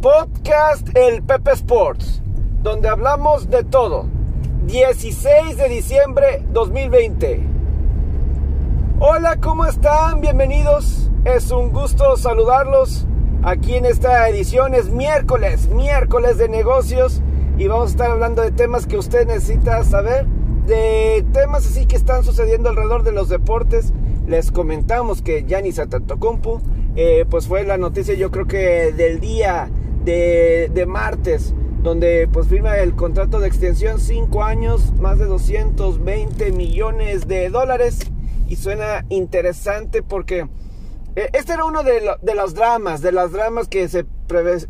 Podcast El Pepe Sports, donde hablamos de todo. 16 de diciembre 2020. Hola, ¿cómo están? Bienvenidos. Es un gusto saludarlos. Aquí en esta edición es miércoles, miércoles de negocios y vamos a estar hablando de temas que usted necesita saber, de temas así que están sucediendo alrededor de los deportes. Les comentamos que Giannis Antetokounmpo, eh, pues fue la noticia yo creo que del día de, de martes, donde pues firma el contrato de extensión 5 años, más de 220 millones de dólares. Y suena interesante porque eh, este era uno de, los dramas, de las dramas que se,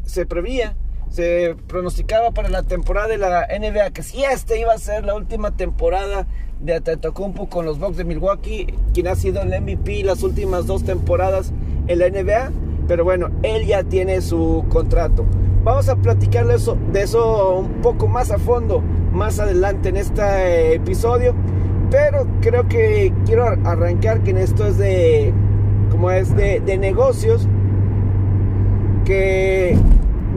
se prevía, se pronosticaba para la temporada de la NBA, que si este iba a ser la última temporada de Antetokounmpo con los Bucks de Milwaukee, quien ha sido el MVP las últimas dos temporadas en la NBA, pero bueno, él ya tiene su contrato. Vamos a platicarle eso, de eso un poco más a fondo, más adelante en este episodio, pero creo que quiero arrancar que en esto es de como es de, de negocios, que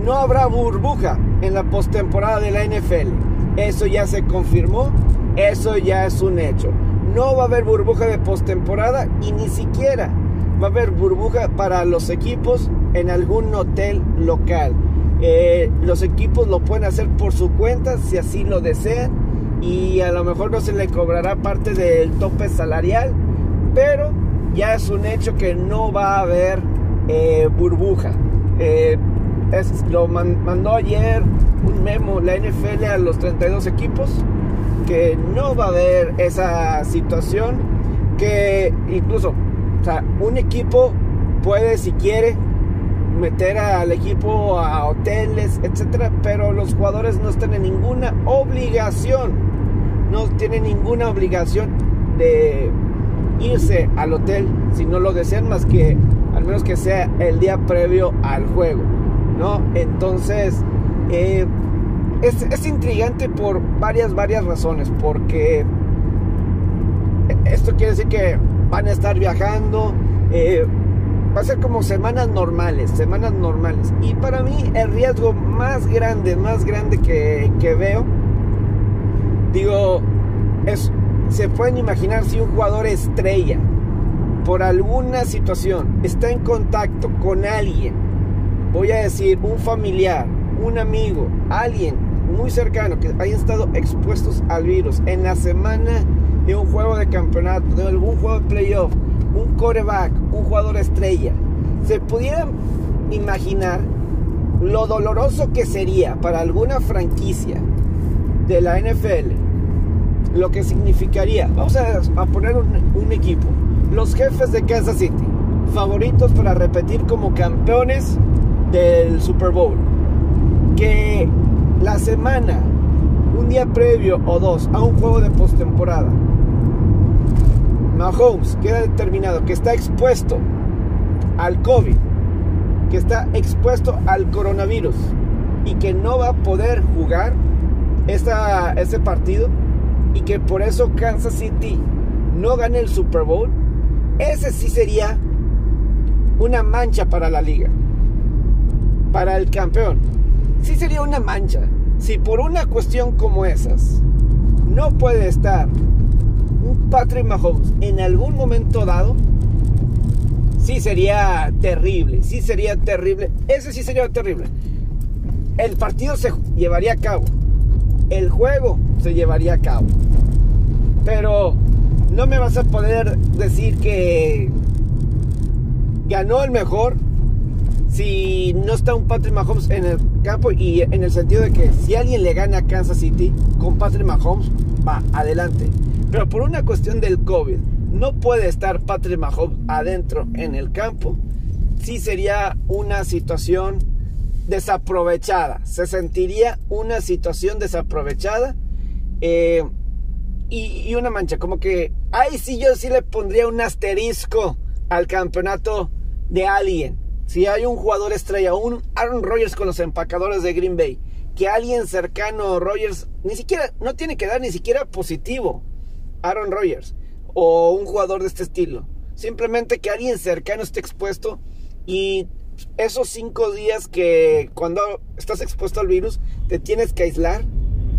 no habrá burbuja en la postemporada de la NFL. Eso ya se confirmó, eso ya es un hecho. No va a haber burbuja de postemporada y ni siquiera va a haber burbuja para los equipos en algún hotel local. Eh, los equipos lo pueden hacer por su cuenta si así lo desean y a lo mejor no se le cobrará parte del tope salarial, pero ya es un hecho que no va a haber eh, burbuja. Eh, lo man, mandó ayer un memo la NFL a los 32 equipos que no va a haber esa situación que incluso o sea, un equipo puede si quiere meter al equipo a hoteles, etcétera, pero los jugadores no están en ninguna obligación, no tienen ninguna obligación de irse al hotel si no lo desean más que al menos que sea el día previo al juego, ¿no? Entonces, eh, es, es, intrigante por varias, varias razones, porque esto quiere decir que van a estar viajando, eh, va a ser como semanas normales, semanas normales. Y para mí el riesgo más grande, más grande que, que veo, digo, es se pueden imaginar si un jugador estrella por alguna situación está en contacto con alguien, voy a decir un familiar, un amigo, alguien muy cercano que hayan estado expuestos al virus en la semana de un juego de campeonato, de algún juego de playoff, un coreback, un jugador estrella, se pudieran imaginar lo doloroso que sería para alguna franquicia de la NFL lo que significaría, vamos a, poner un, un, equipo, los jefes de Kansas City, favoritos para repetir como campeones del Super Bowl, que la semana, un día previo o dos a un juego de postemporada, Mahomes queda determinado que está expuesto al COVID, que está expuesto al coronavirus y que no va a poder jugar esta, este partido y que por eso Kansas City no gane el Super Bowl, ese sí sería una mancha para la liga, para el campeón. Sí sería una mancha. Si por una cuestión como esas no puede estar Patrick Mahomes en algún momento dado, sí sería terrible, sí sería terrible. Ese sí sería terrible. El partido se llevaría a cabo. El juego se llevaría a cabo. Pero no me vas a poder decir que ganó el mejor si no está un Patrick Mahomes en el campo y en el sentido de que si alguien le gana a Kansas City con Patrick Mahomes, va adelante. Pero por una cuestión del COVID, no puede estar Patrick Mahomes adentro en el campo. Sí sería una situación desaprovechada. Se sentiría una situación desaprovechada. Eh, y, una mancha, como que ahí sí yo sí le pondría un asterisco al campeonato de alguien. Si hay un jugador estrella, un Aaron Rodgers con los empacadores de Green Bay, que alguien cercano a Rodgers, ni siquiera, no tiene que dar ni siquiera positivo Aaron Rodgers o un jugador de este estilo. Simplemente que alguien cercano esté expuesto y esos cinco días que cuando estás expuesto al virus te tienes que aislar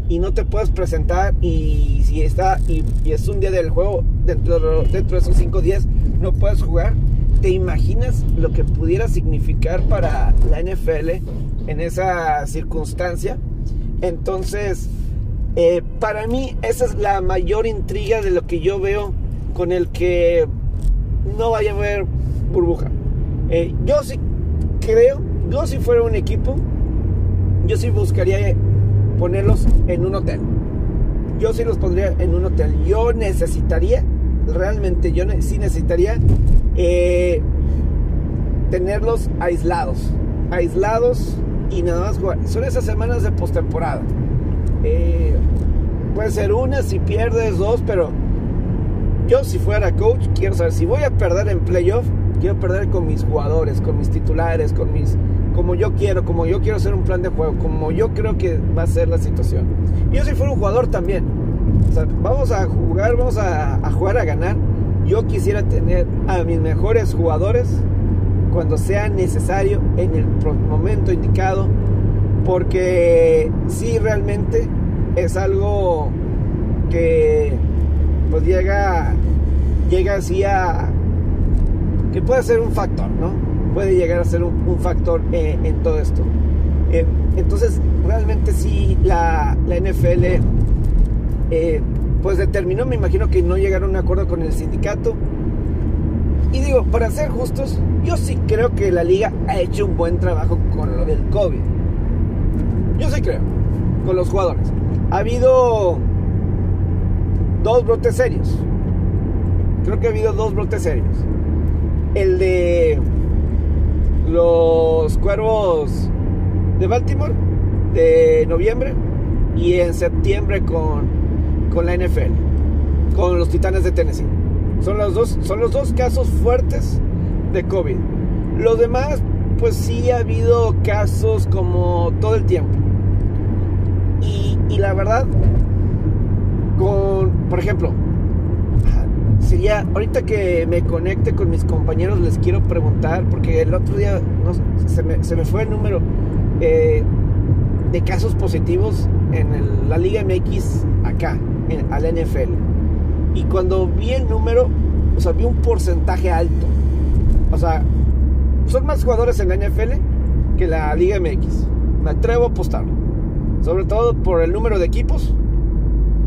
y no te puedes presentar y si está y, es un día del juego dentro, dentro de esos cinco días no puedes jugar ¿te imaginas lo que pudiera significar para la NFL en esa circunstancia? Entonces, eh, para mí esa es la mayor intriga de lo que yo veo con el que no vaya a haber burbuja. Eh, yo sí creo, yo si fuera un equipo, yo sí buscaría ponerlos en un hotel. Yo sí los pondría en un hotel. Yo necesitaría, realmente yo sí necesitaría eh, tenerlos aislados. Aislados y nada más jugar. Son esas semanas de postemporada. Eh, puede ser una si pierdes dos, pero yo si fuera coach quiero saber si voy a perder en playoff, quiero perder con mis jugadores, con mis titulares, con mis como yo quiero, como yo quiero hacer un plan de juego, como yo creo que va a ser la situación. Yo si fuera un jugador también. vamos a jugar, vamos a, a jugar a ganar. Yo quisiera tener a mis mejores jugadores cuando sea necesario, en el momento indicado, porque sí realmente es algo que pues llega, llega así a, que puede ser un factor, ¿no? Puede llegar a ser un, factor en todo esto. Eh, entonces, realmente sí, la, la NFL eh, pues determinó, me imagino que no llegaron a un acuerdo con el sindicato. Y digo, para ser justos, yo sí creo que la liga ha hecho un buen trabajo con lo del COVID. Yo sí creo, con los jugadores. Ha habido dos brotes serios. Creo que ha habido dos brotes serios. El de los cuervos de Baltimore de noviembre y en septiembre con, con la NFL, con los Titanes de Tennessee. Son los dos, son los dos casos fuertes de COVID. Los demás, pues sí ha habido casos como todo el tiempo. Y, la verdad, con, por ejemplo, sería, ahorita que me conecte con mis compañeros, les quiero preguntar, porque el otro día no, se, me, se me fue el número eh, de casos positivos en la Liga MX acá, en, al NFL. Y cuando vi el número, o sea, vi un porcentaje alto. O sea, son más jugadores en la NFL que la Liga MX. Me atrevo a apostar. Sobre todo por el número de equipos,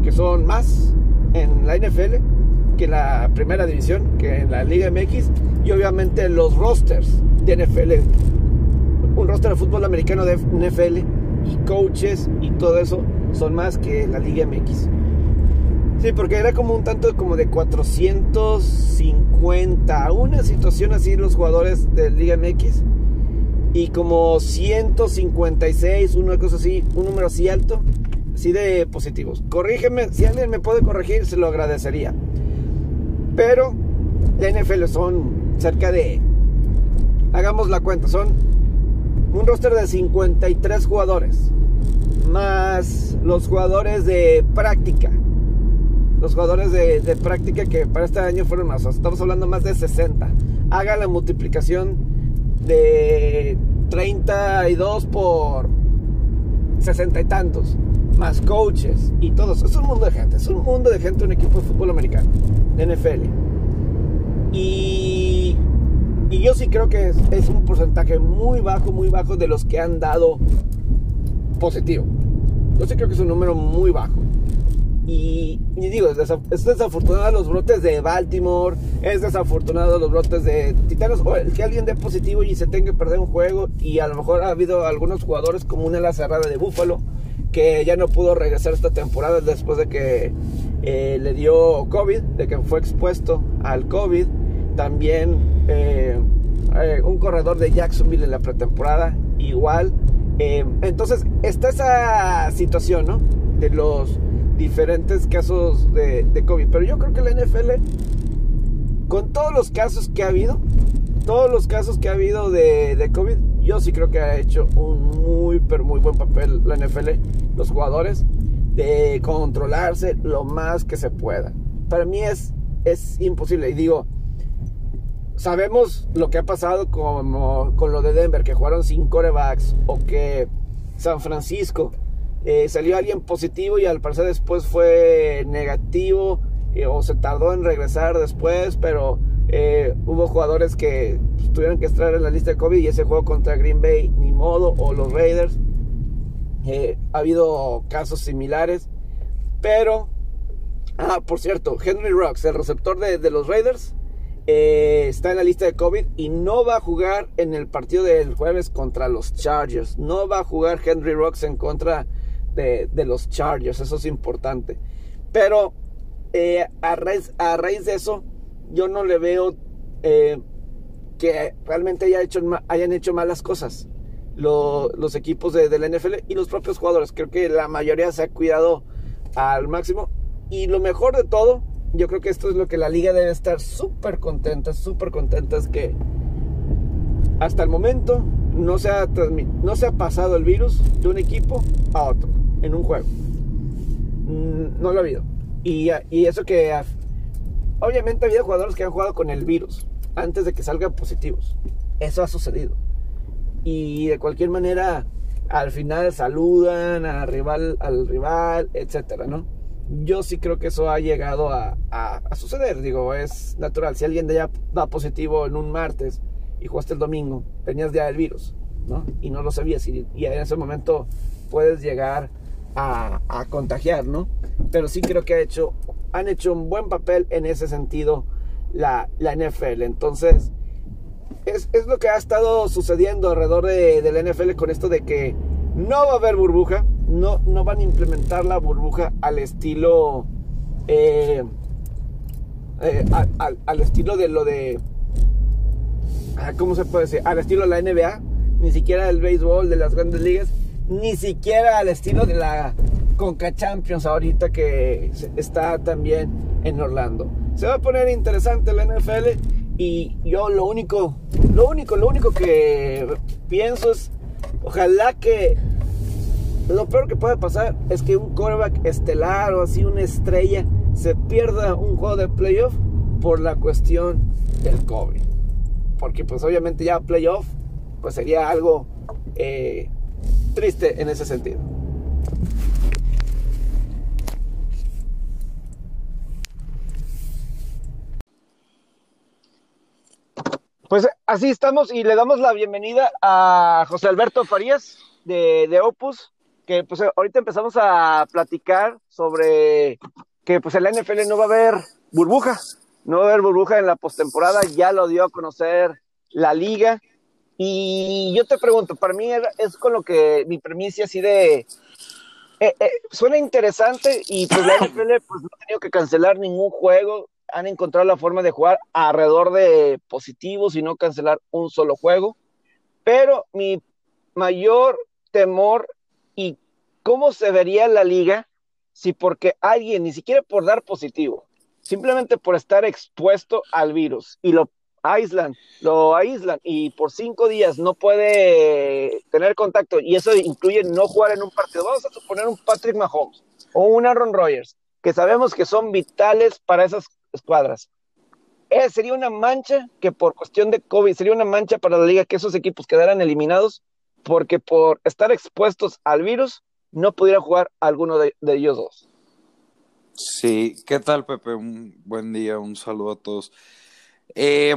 que son más en la NFL que en la primera división, que en la Liga MX. Y obviamente los rosters de NFL. Un roster de fútbol americano de NFL y coaches y todo eso son más que la Liga MX. Sí, porque era como un tanto como de 450, una situación así los jugadores de Liga MX. Y como 156, una cosa así, un número así alto, así de positivos. Corrígeme, si alguien me puede corregir, se lo agradecería. Pero la NFL son cerca de, hagamos la cuenta, son un roster de 53 jugadores, más los jugadores de práctica los jugadores de, práctica que para este año fueron más. Estamos hablando más de 60. Haga la multiplicación de 32 por 60 y tantos. Más coaches y todos. Es un mundo de gente. Es un mundo de gente un equipo de fútbol americano. De NFL. Y, y yo sí creo que es, es un porcentaje muy bajo, muy bajo de los que han dado positivo. Yo sí creo que es un número muy bajo. Y, digo, es, desafortunado los brotes de Baltimore, es desafortunado los brotes de Titanos, o el que alguien dé positivo y se tenga que perder un juego. Y a lo mejor ha habido algunos jugadores como una la cerrada de Buffalo, que ya no pudo regresar esta temporada después de que eh, le dio COVID, de que fue expuesto al COVID. También eh, eh, un corredor de Jacksonville en la pretemporada, igual. entonces está esa situación, ¿no? De los diferentes casos de, COVID. Pero yo creo que la NFL, con todos los casos que ha habido, todos los casos que ha habido de, de COVID, yo sí creo que ha hecho un muy, pero muy buen papel la NFL, los jugadores, de controlarse lo más que se pueda. Para mí es, es imposible. Y digo, sabemos lo que ha pasado como, con lo de Denver, que jugaron sin corebacks, o que San Francisco eh, salió alguien positivo y al parecer después fue negativo eh, o se tardó en regresar después, pero eh, hubo jugadores que pues, tuvieron que estar en la lista de COVID y ese juego contra Green Bay, ni modo, o los Raiders. ha habido casos similares, pero, ah, por cierto, Henry Rocks, el receptor de, de los Raiders, está en la lista de COVID y no va a jugar en el partido del jueves contra los Chargers. No va a jugar Henry Rocks en contra de, los Chargers, eso es importante. Pero eh, a, raíz, a raíz de eso, yo no le veo eh, que realmente haya hecho, hayan hecho malas cosas los equipos de, la NFL y los propios jugadores. Creo que la mayoría se ha cuidado al máximo. Y lo mejor de todo, yo creo que esto es lo que la liga debe estar súper contenta, súper contenta, es que hasta el momento no se, ha no se ha pasado el virus de un equipo a otro en un juego. Mm, no lo ha habido. Y, y eso que obviamente ha habido jugadores que han jugado con el virus antes de que salgan positivos. Eso ha sucedido. Y de cualquier manera, al final saludan al rival, al rival, etcétera, ¿no? Yo sí creo que eso ha llegado a, a, suceder. Digo, es natural. Si alguien de allá va positivo en un martes y jugaste el domingo, tenías ya el virus, ¿no? Y no lo sabías. Y, y en ese momento puedes llegar a, contagiar, ¿no? Pero sí creo que ha hecho, han hecho un buen papel en ese sentido la, la NFL. Entonces, es, lo que ha estado sucediendo alrededor de, la NFL con esto de que no va a haber burbuja, no, no van a implementar la burbuja al estilo... Eh, eh, al, estilo de lo de... Ah, ¿Cómo se puede decir? Al estilo de la NBA, ni siquiera del béisbol, de las grandes ligas, ni siquiera al estilo de la Conca Champions ahorita que está también en Orlando. Se va a poner interesante la NFL y yo lo único, lo único, lo único que pienso es, ojalá que lo peor que puede pasar es que un quarterback estelar o así una estrella se pierda un juego de playoff por la cuestión del COVID. Porque pues obviamente ya playoff pues sería algo eh, triste en ese sentido. Pues así estamos y le damos la bienvenida a José Alberto Farías de, Opus, que pues ahorita empezamos a platicar sobre que pues en la NFL no va a haber burbuja, no va a haber burbuja en la postemporada, ya lo dio a conocer la liga, y yo te pregunto, para mí es con lo que mi premisa así de... Eh, eh, suena interesante y pues la NFL pues, no ha tenido que cancelar ningún juego, han encontrado la forma de jugar alrededor de positivos y no cancelar un solo juego, pero mi mayor temor y cómo se vería la liga si porque alguien, ni siquiera por dar positivo, simplemente por estar expuesto al virus y lo aíslan, lo aíslan y por cinco días no puede tener contacto y eso incluye no jugar en un partido. Vamos a suponer un Patrick Mahomes o un Aaron Rodgers, que sabemos que son vitales para esas escuadras. Eh, sería una mancha que por cuestión de COVID, sería una mancha para la liga que esos equipos quedaran eliminados porque por estar expuestos al virus no pudiera jugar alguno de, de ellos dos. Sí, ¿qué tal Pepe? Un buen día, un saludo a todos. Eh,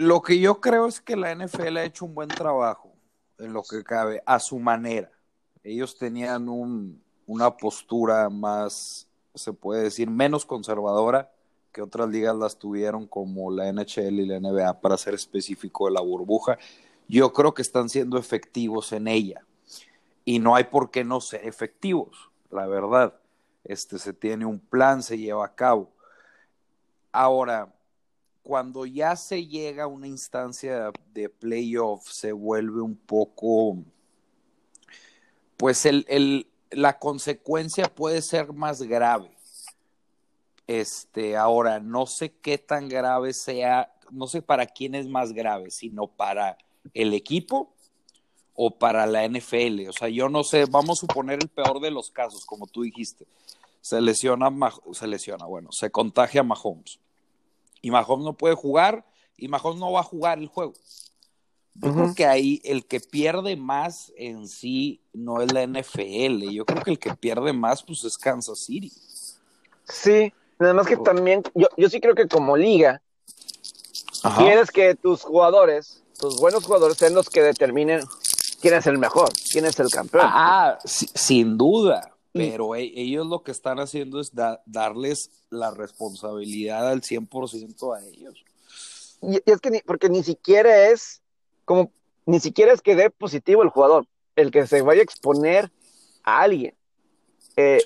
lo que yo creo es que la NFL ha hecho un buen trabajo en lo que cabe, a su manera. Ellos tenían una postura más, se puede decir, menos conservadora que otras ligas las tuvieron como la NHL y la NBA, para ser específico de la burbuja. Yo creo que están siendo efectivos en ella. Y no hay por qué no ser efectivos, la verdad. Este se tiene un plan, se lleva a cabo. Ahora, cuando ya se llega a una instancia de playoff, se vuelve un poco, pues el, la consecuencia puede ser más grave. Este, ahora, no sé qué tan grave sea, no sé para quién es más grave, sino para el equipo o para la NFL. O sea, yo no sé, vamos a suponer el peor de los casos, como tú dijiste. Se lesiona, se lesiona, bueno, se contagia Mahomes y Mahomes no puede jugar y Mahomes no va a jugar el juego. Yo creo que ahí el que pierde más en sí no es la NFL. Yo creo que el que pierde más pues es Kansas City. Sí, nada más que también, yo, yo sí creo que como liga, quieres que tus jugadores, tus buenos jugadores, sean los que determinen quién es el mejor, quién es el campeón. Ah, sin duda. Pero e, ellos lo que están haciendo es darles la responsabilidad al 100% a ellos. Y, es que, porque ni siquiera es como, ni siquiera es que dé positivo el jugador, el que se vaya a exponer a alguien. Eh,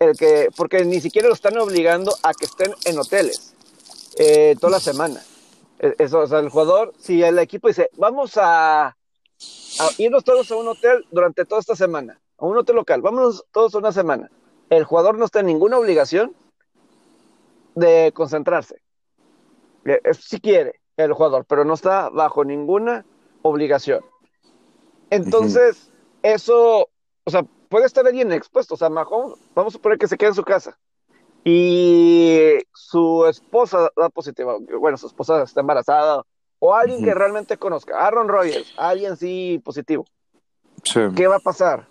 el, que, porque ni siquiera lo están obligando a que estén en hoteles eh, toda la semana. E, eso, o sea, el jugador, si el equipo dice, vamos a, a, irnos todos a un hotel durante toda esta semana, a un hotel local, vámonos todos una semana. El jugador no está en ninguna obligación de concentrarse. Eh, si quiere el jugador, pero no está bajo ninguna obligación. Entonces, eso, o sea, puede estar bien expuesto. O sea, Mahomes, vamos a suponer que se queda en su casa y su esposa da positiva, bueno, su esposa está embarazada, o alguien que realmente conozca, Aaron Rodgers, alguien sí positivo. ¿Qué va a pasar?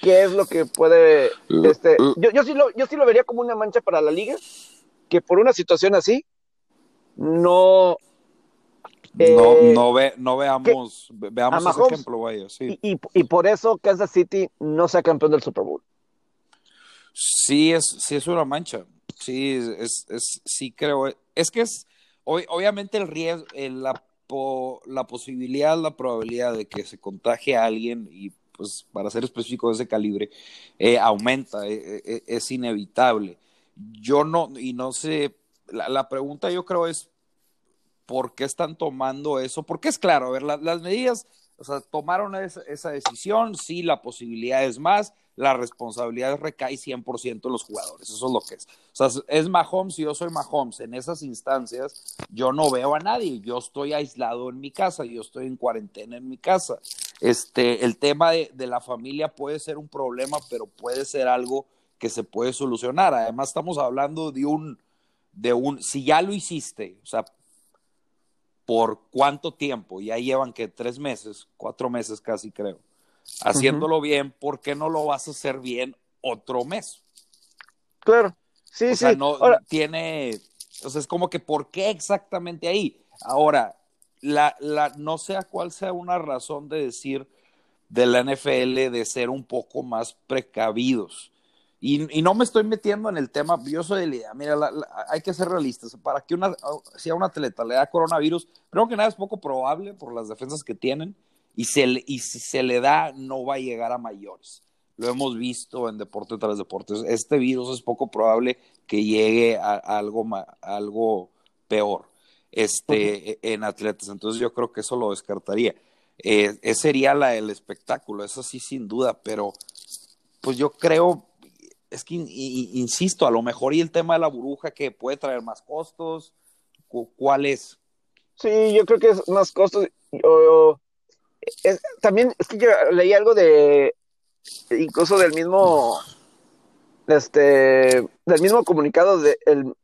¿Qué es lo que puede, este, yo, yo, sí lo, yo sí lo vería como una mancha para la liga, que por una situación así, no, no, no, ve, no veamos, veamos ese ejemplo, vaya, sí. Y, y, por eso Kansas City no sea campeón del Super Bowl. Sí, es, sí es una mancha. Sí, es, es, sí creo. Es que es, obviamente el riesgo, la, la posibilidad, la probabilidad de que se contagie a alguien, y pues para ser específico de ese calibre, eh, aumenta, eh, eh, es inevitable. Yo no, y no sé, la, la pregunta yo creo es, ¿por qué están tomando eso? Porque es claro, a ver, las medidas, o sea, tomaron esa, decisión, sí, la posibilidad es más, la responsabilidad recae 100% en los jugadores, eso es lo que es. O sea, es Mahomes y yo soy Mahomes, en esas instancias yo no veo a nadie, yo estoy aislado en mi casa, yo estoy en cuarentena en mi casa. Este, el tema de, de la familia puede ser un problema, pero puede ser algo que se puede solucionar. Además, estamos hablando de un, de un, si ya lo hiciste, o sea, por cuánto tiempo, ya llevan que tres meses, cuatro meses casi creo, haciéndolo bien, ¿por qué no lo vas a hacer bien otro mes? Claro, sí, o sí. Sea, no tiene, o sea, es como que ¿por qué exactamente ahí? Ahora, la, la, no sé cuál sea una razón de decir de la NFL de ser un poco más precavidos. Y, no me estoy metiendo en el tema, yo soy de la idea, mira, hay que ser realistas, para que una, si a un atleta le da coronavirus, creo que nada es poco probable por las defensas que tienen, y, se, y si se le da, no va a llegar a mayores. Lo hemos visto en deporte tras deporte. Este virus es poco probable que llegue a, algo, algo peor este, e, en atletas. Entonces yo creo que eso lo descartaría. Eh, ese sería la, el espectáculo, eso sí, sin duda, pero pues yo creo es que, insisto, a lo mejor y el tema de la burbuja que puede traer más costos, ¿cuál es? Sí, yo creo que es más costos. también es que yo leí algo de, incluso del mismo, este, del mismo comunicado, de,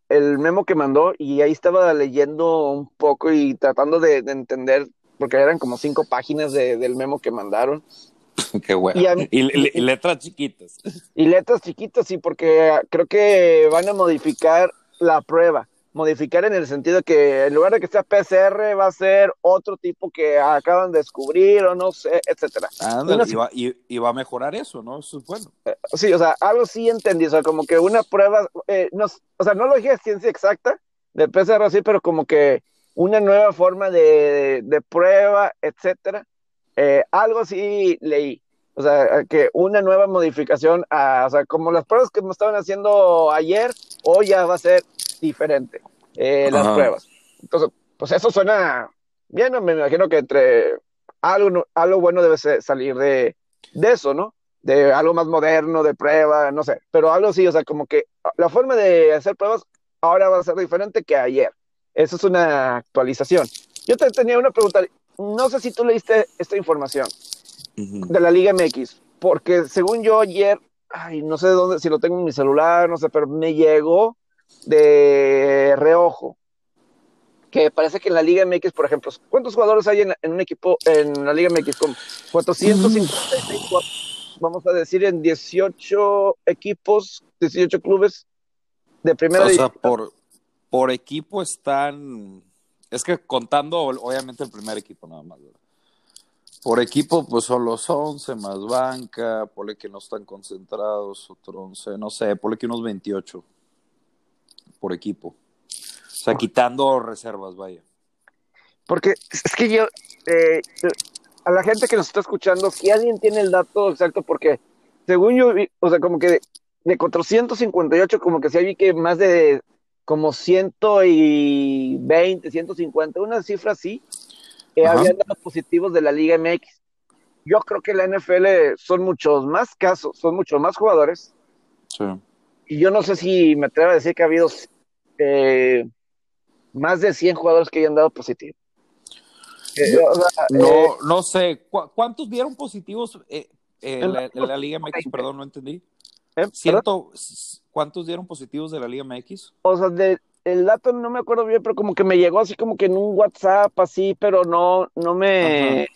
el, memo que mandó, y ahí estaba leyendo un poco y tratando de, entender, porque eran como cinco páginas del memo que mandaron. Qué bueno. Y, letras chiquitas. Y letras chiquitas, sí, porque creo que van a modificar la prueba. Modificar en el sentido que en lugar de que sea PCR va a ser otro tipo que acaban de descubrir o no sé, etcétera. y, va, a mejorar eso, ¿no? Eso es bueno. Eh, sí, o sea, algo sí entendí, o sea, como que una prueba, eh, no, o sea, no lo dije ciencia exacta de PCR sí, pero como que una nueva forma de, de prueba, etcétera eh, algo sí leí. O sea, que una nueva modificación, a, o sea, como las pruebas que me estaban haciendo ayer, hoy ya va a ser diferente eh, las pruebas. Entonces, pues eso suena bien, me imagino que entre algo, algo bueno debe salir de, de eso, ¿no? De algo más moderno, de prueba, no sé, pero algo sí, o sea, como que la forma de hacer pruebas ahora va a ser diferente que ayer. Eso es una actualización. Yo te tenía una pregunta, no sé si tú leíste esta información de la Liga MX, porque según yo ayer, ay, no sé de dónde, si lo tengo en mi celular, no sé, pero me llegó de reojo que parece que en la Liga MX, por ejemplo, ¿cuántos jugadores hay en, un equipo en la Liga MX? Con 454, vamos a decir, en 18 equipos, 18 clubes de primera O sea, por, por equipo están, es que contando obviamente el primer equipo nada más, Por equipo, pues son los 11 más banca, ponle que no están concentrados, otro 11, no sé, ponle que unos 28 por equipo. O sea, quitando reservas, vaya. Porque es que yo, eh, a la gente que nos está escuchando, si alguien tiene el dato exacto, porque según yo, o sea, como que de 458, como que se vi que más de como 120, 150, una cifra así, eh, habían dado positivos de la Liga MX. Yo creo que la NFL son muchos más casos, son muchos más jugadores. Sí. Y yo no sé si me atrevo a decir que ha habido eh, más de 100 jugadores que hayan dado positivo. Eh, no, eh, no sé. ¿Cuántos dieron positivos en, la, Liga MX? Perdón, no entendí. ¿Ciento, ¿Cuántos dieron positivos de la Liga MX? O sea, de, el dato no me acuerdo bien, pero como que me llegó así como que en un WhatsApp, así, pero no, no me.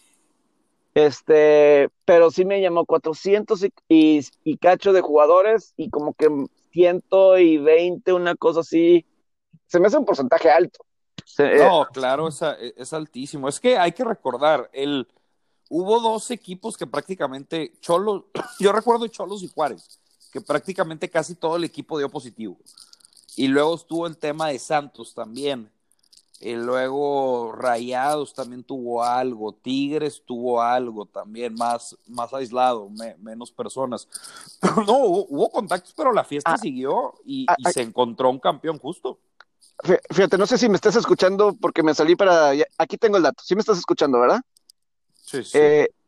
Este, pero sí me llamó 400 y, y, cacho de jugadores y como que 120, una cosa así se me hace un porcentaje alto. no, eh, claro, es, es, altísimo. Es que hay que recordar, el, hubo dos equipos que prácticamente, Cholos, yo recuerdo Cholos y Juárez, que prácticamente casi todo el equipo dio positivo. Y luego estuvo el tema de Santos también. Y luego Rayados también tuvo algo, Tigres tuvo algo también, más, más aislado, menos personas. no, hubo, contactos, pero la fiesta ah, siguió y, ah, y se encontró un campeón justo. Fíjate, no sé si me estás escuchando porque me salí para. Aquí tengo el dato. Sí me estás escuchando, ¿verdad? Sí, sí.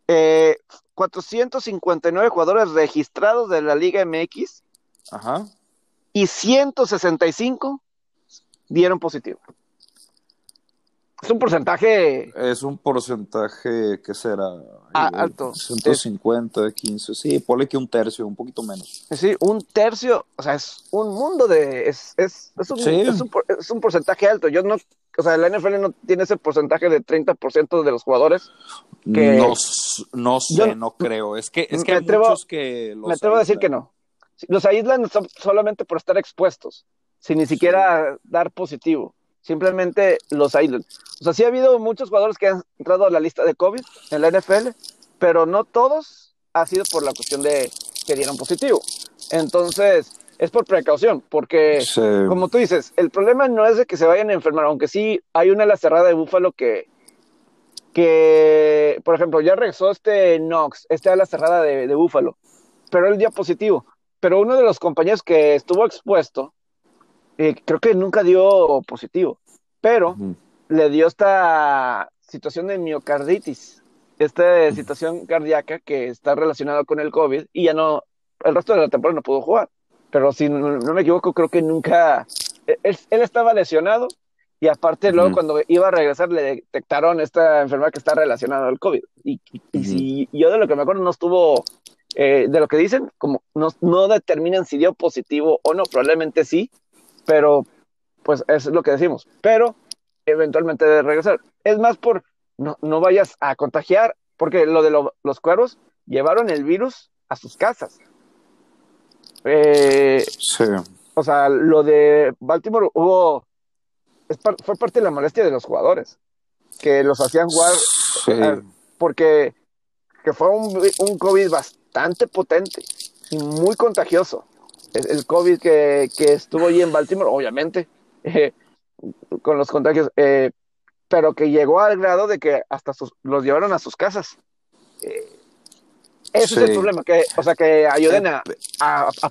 Eh, 459 eh, jugadores registrados de la Liga MX. Ajá. Y 165 dieron positivo. Es un porcentaje. Es un porcentaje que será ah, alto. 150, 15, sí, ponle que un tercio, un poquito menos. Sí, un tercio, o sea, es un mundo de. Es, es, es, un, es, un, es un, porcentaje alto. Yo no. O sea, la NFL no tiene ese porcentaje de 30% de los jugadores. Que no, no sé, no creo. Es que, es que hay muchos que. me atrevo a decir que no. Los aíslan solamente por estar expuestos, sin ni siquiera dar positivo simplemente los aíslan. O sea, sí ha habido muchos jugadores que han entrado a la lista de COVID en la NFL, pero no todos ha sido por la cuestión de que dieron positivo. Entonces, es por precaución, porque, como tú dices, el problema no es de que se vayan a enfermar, aunque sí hay una la cerrada de Búfalo que, que, por ejemplo, ya regresó este Knox, este ala cerrada de, de Búfalo, pero él dio positivo. Pero uno de los compañeros que estuvo expuesto eh, creo que nunca dio positivo, pero le dio esta situación de miocarditis, esta situación cardíaca que está relacionada con el COVID y ya no, el resto de la temporada no pudo jugar. Pero si no, me equivoco, creo que nunca, e, él, estaba lesionado y aparte luego cuando iba a regresar le detectaron esta enfermedad que está relacionada al COVID. Y, si yo de lo que me acuerdo no estuvo, eh, de lo que dicen, como no, no determinan si dio positivo o no, probablemente sí, pero pues es lo que decimos, pero eventualmente de regresar. Es más por no, no vayas a contagiar, porque lo de los cuervos llevaron el virus a sus casas. Eh, sí. O sea, lo de Baltimore hubo, fue parte de la molestia de los jugadores, que los hacían jugar, eh, porque que fue un, un COVID bastante potente y muy contagioso el COVID que, estuvo allí en Baltimore, obviamente, eh, con los contagios, eh, pero que llegó al grado de que hasta los llevaron a sus casas. Eh, ese es el problema, que, o sea, que ayuden a,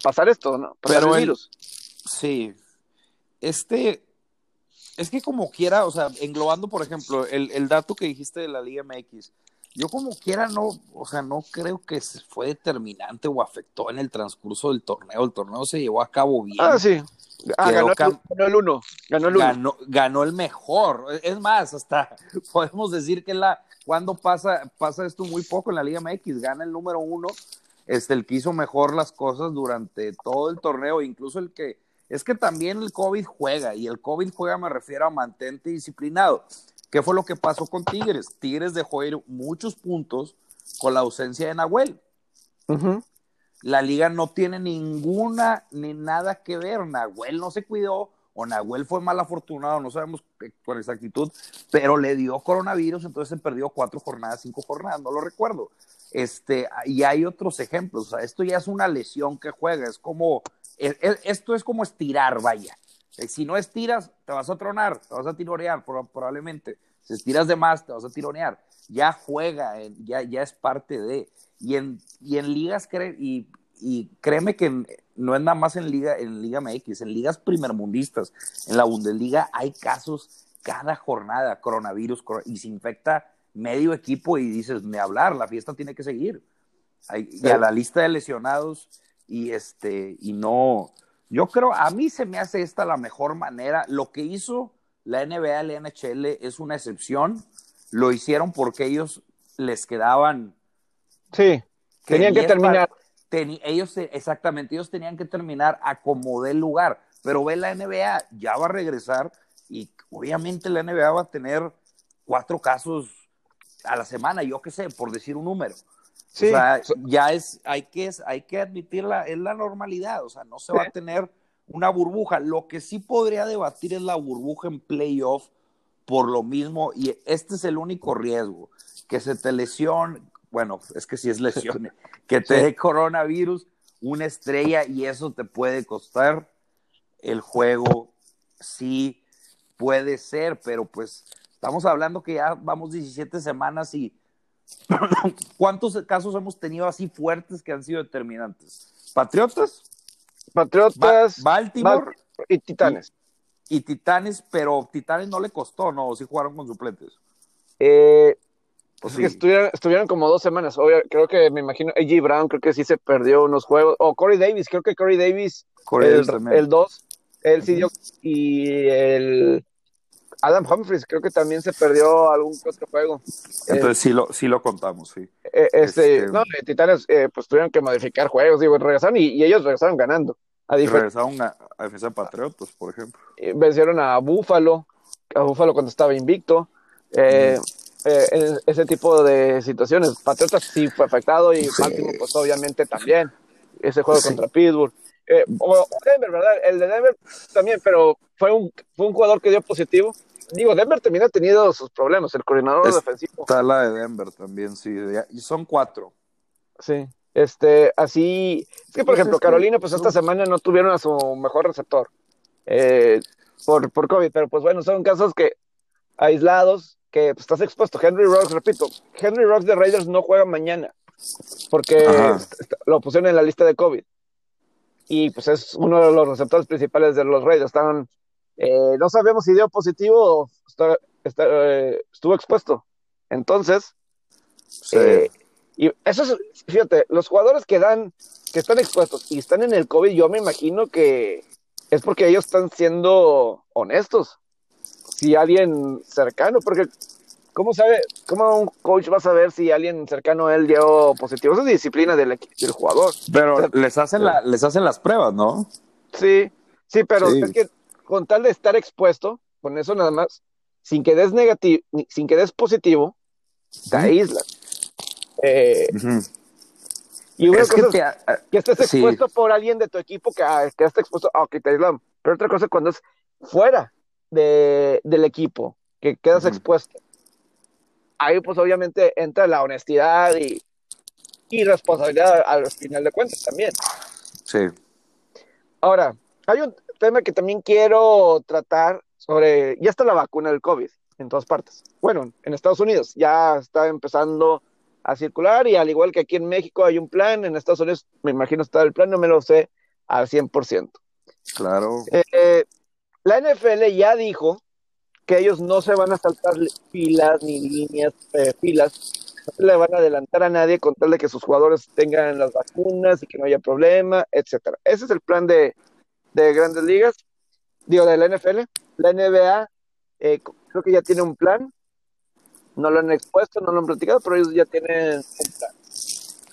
pasar esto, ¿no? pero el virus. sí. Este, es que como quiera, o sea, englobando, por ejemplo, el, el dato que dijiste de la Liga MX, yo como quiera no, o sea, no creo que fue determinante o afectó en el transcurso del torneo. El torneo se llevó a cabo bien. Ah, sí. Ah, ganó, el, uno. Ganó el uno. Ganó, el mejor. Es más, hasta podemos decir que la cuando pasa, pasa esto muy poco en la Liga MX, gana el número uno, este, el que hizo mejor las cosas durante todo el torneo, incluso el que es que también el COVID juega, y el COVID juega me refiero a mantente disciplinado. ¿Qué fue lo que pasó con Tigres? Tigres dejó ir muchos puntos con la ausencia de Nahuel. La liga no tiene ninguna ni nada que ver. Nahuel no se cuidó, o Nahuel fue mal afortunado, no sabemos con exactitud, pero le dio coronavirus, entonces se perdió cuatro jornadas, cinco jornadas, no lo recuerdo. Este, y hay otros ejemplos, o sea, esto ya es una lesión que juega, es como, e, e, esto es como estirar, vaya. Eh, si no estiras, te vas a tronar, te vas a tironear probablemente. Si estiras de más, te vas a tironear. Ya juega, ya, ya es parte de. Y en, y en ligas, y, y créeme que no es nada más en Liga, en Liga MX, en ligas primermundistas, en la Bundesliga hay casos cada jornada, coronavirus, y se infecta medio equipo y dices, me hablar, la fiesta tiene que seguir. y a la lista de lesionados, y este, y no, yo creo, a mí se me hace esta la mejor manera. Lo que hizo la NBA, la NHL es una excepción. Lo hicieron porque ellos les quedaban. Sí, tenían que terminar ellos, exactamente, ellos tenían que terminar a como del lugar, pero ve la NBA, ya va a regresar y obviamente la NBA va a tener cuatro casos a la semana, yo qué sé, por decir un número. O sea, ya es, hay que, hay que admitirla, es la normalidad, o sea, no se va a tener una burbuja. Lo que sí podría debatir es la burbuja en playoff por lo mismo, y este es el único riesgo, que se te lesione, bueno, es que si es lesión, que te dé coronavirus, una estrella y eso te puede costar el juego, sí puede ser, pero pues estamos hablando que ya vamos 17 semanas y ¿cuántos casos hemos tenido así fuertes que han sido determinantes? ¿Patriotas? Patriotas, Baltimore y Titanes. Y, Titanes, pero Titanes no le costó, ¿no? ¿O sí jugaron con suplentes? Eh, pues que estuvieron, como dos semanas. creo que me imagino A.J. Brown, creo que sí se perdió unos juegos. O Corey Davis, creo que Corey Davis, el 2, él sí dio. Y el Adam Humphries, creo que también se perdió algún otro juego. Entonces sí, lo, sí lo contamos, sí. Eh, este, este, No, Titanes, eh, pues tuvieron que modificar juegos, digo, regresaron y, ellos regresaron ganando. A regresaron a, a defensa de Patriotas, por ejemplo. Vencieron a Buffalo, a Buffalo cuando estaba invicto. Eh, eh, ese tipo de situaciones. Patriotas sí fue afectado y Baltimore, pues obviamente también. Ese juego contra Pittsburgh. Eh, o Denver, ¿verdad? El de Denver también, pero fue un, fue un jugador que dio positivo. Digo, Denver también ha tenido sus problemas, el coordinador defensivo. Está la de Denver también, sí. Y son cuatro. Sí. Este, así. Es que, por pues ejemplo, Carolina, pues esta semana no tuvieron a su mejor receptor eh, por, por COVID, pero pues bueno, son casos que aislados que pues, estás expuesto. Henry Rocks, repito, Henry Rocks de Raiders no juega mañana porque lo pusieron en la lista de COVID. Y pues es uno de los receptores principales de los Raiders. Estaban, eh, no sabemos si dio positivo o eh, estuvo expuesto. Entonces, eh, y eso es, fíjate, los jugadores que dan, que están expuestos y están en el COVID, yo me imagino que es porque ellos están siendo honestos si alguien cercano, porque ¿cómo sabe, cómo un coach va a saber si alguien cercano a él dio positivo? Esa es disciplina del, del jugador. Pero les hacen la, les hacen las pruebas, ¿no? Sí, sí, pero es que con tal de estar expuesto, con eso nada más, sin que des negativo, sin que des positivo, te aíslas. Eh, y una cosa que, es que estés expuesto por alguien de tu equipo que, ah, que esté expuesto, ah, ok, te aíslan. Pero otra cosa cuando es fuera de, del equipo, que quedas expuesto. Ahí pues obviamente entra la honestidad y, y responsabilidad al final de cuentas también. Sí. Ahora, hay un tema que también quiero tratar sobre, ya está la vacuna del COVID en todas partes. Bueno, en Estados Unidos ya está empezando a circular y al igual que aquí en México hay un plan, en Estados Unidos me imagino está el plan, no me lo sé al 100%. Claro. Eh, la NFL ya dijo que ellos no se van a saltar filas ni líneas, eh, filas, no le van a adelantar a nadie con tal de que sus jugadores tengan las vacunas y que no haya problema, etcétera. Ese es el plan de, grandes ligas, digo, de la NFL. La NBA eh, creo que ya tiene un plan, no lo han expuesto, no lo han platicado, pero ellos ya tienen un plan.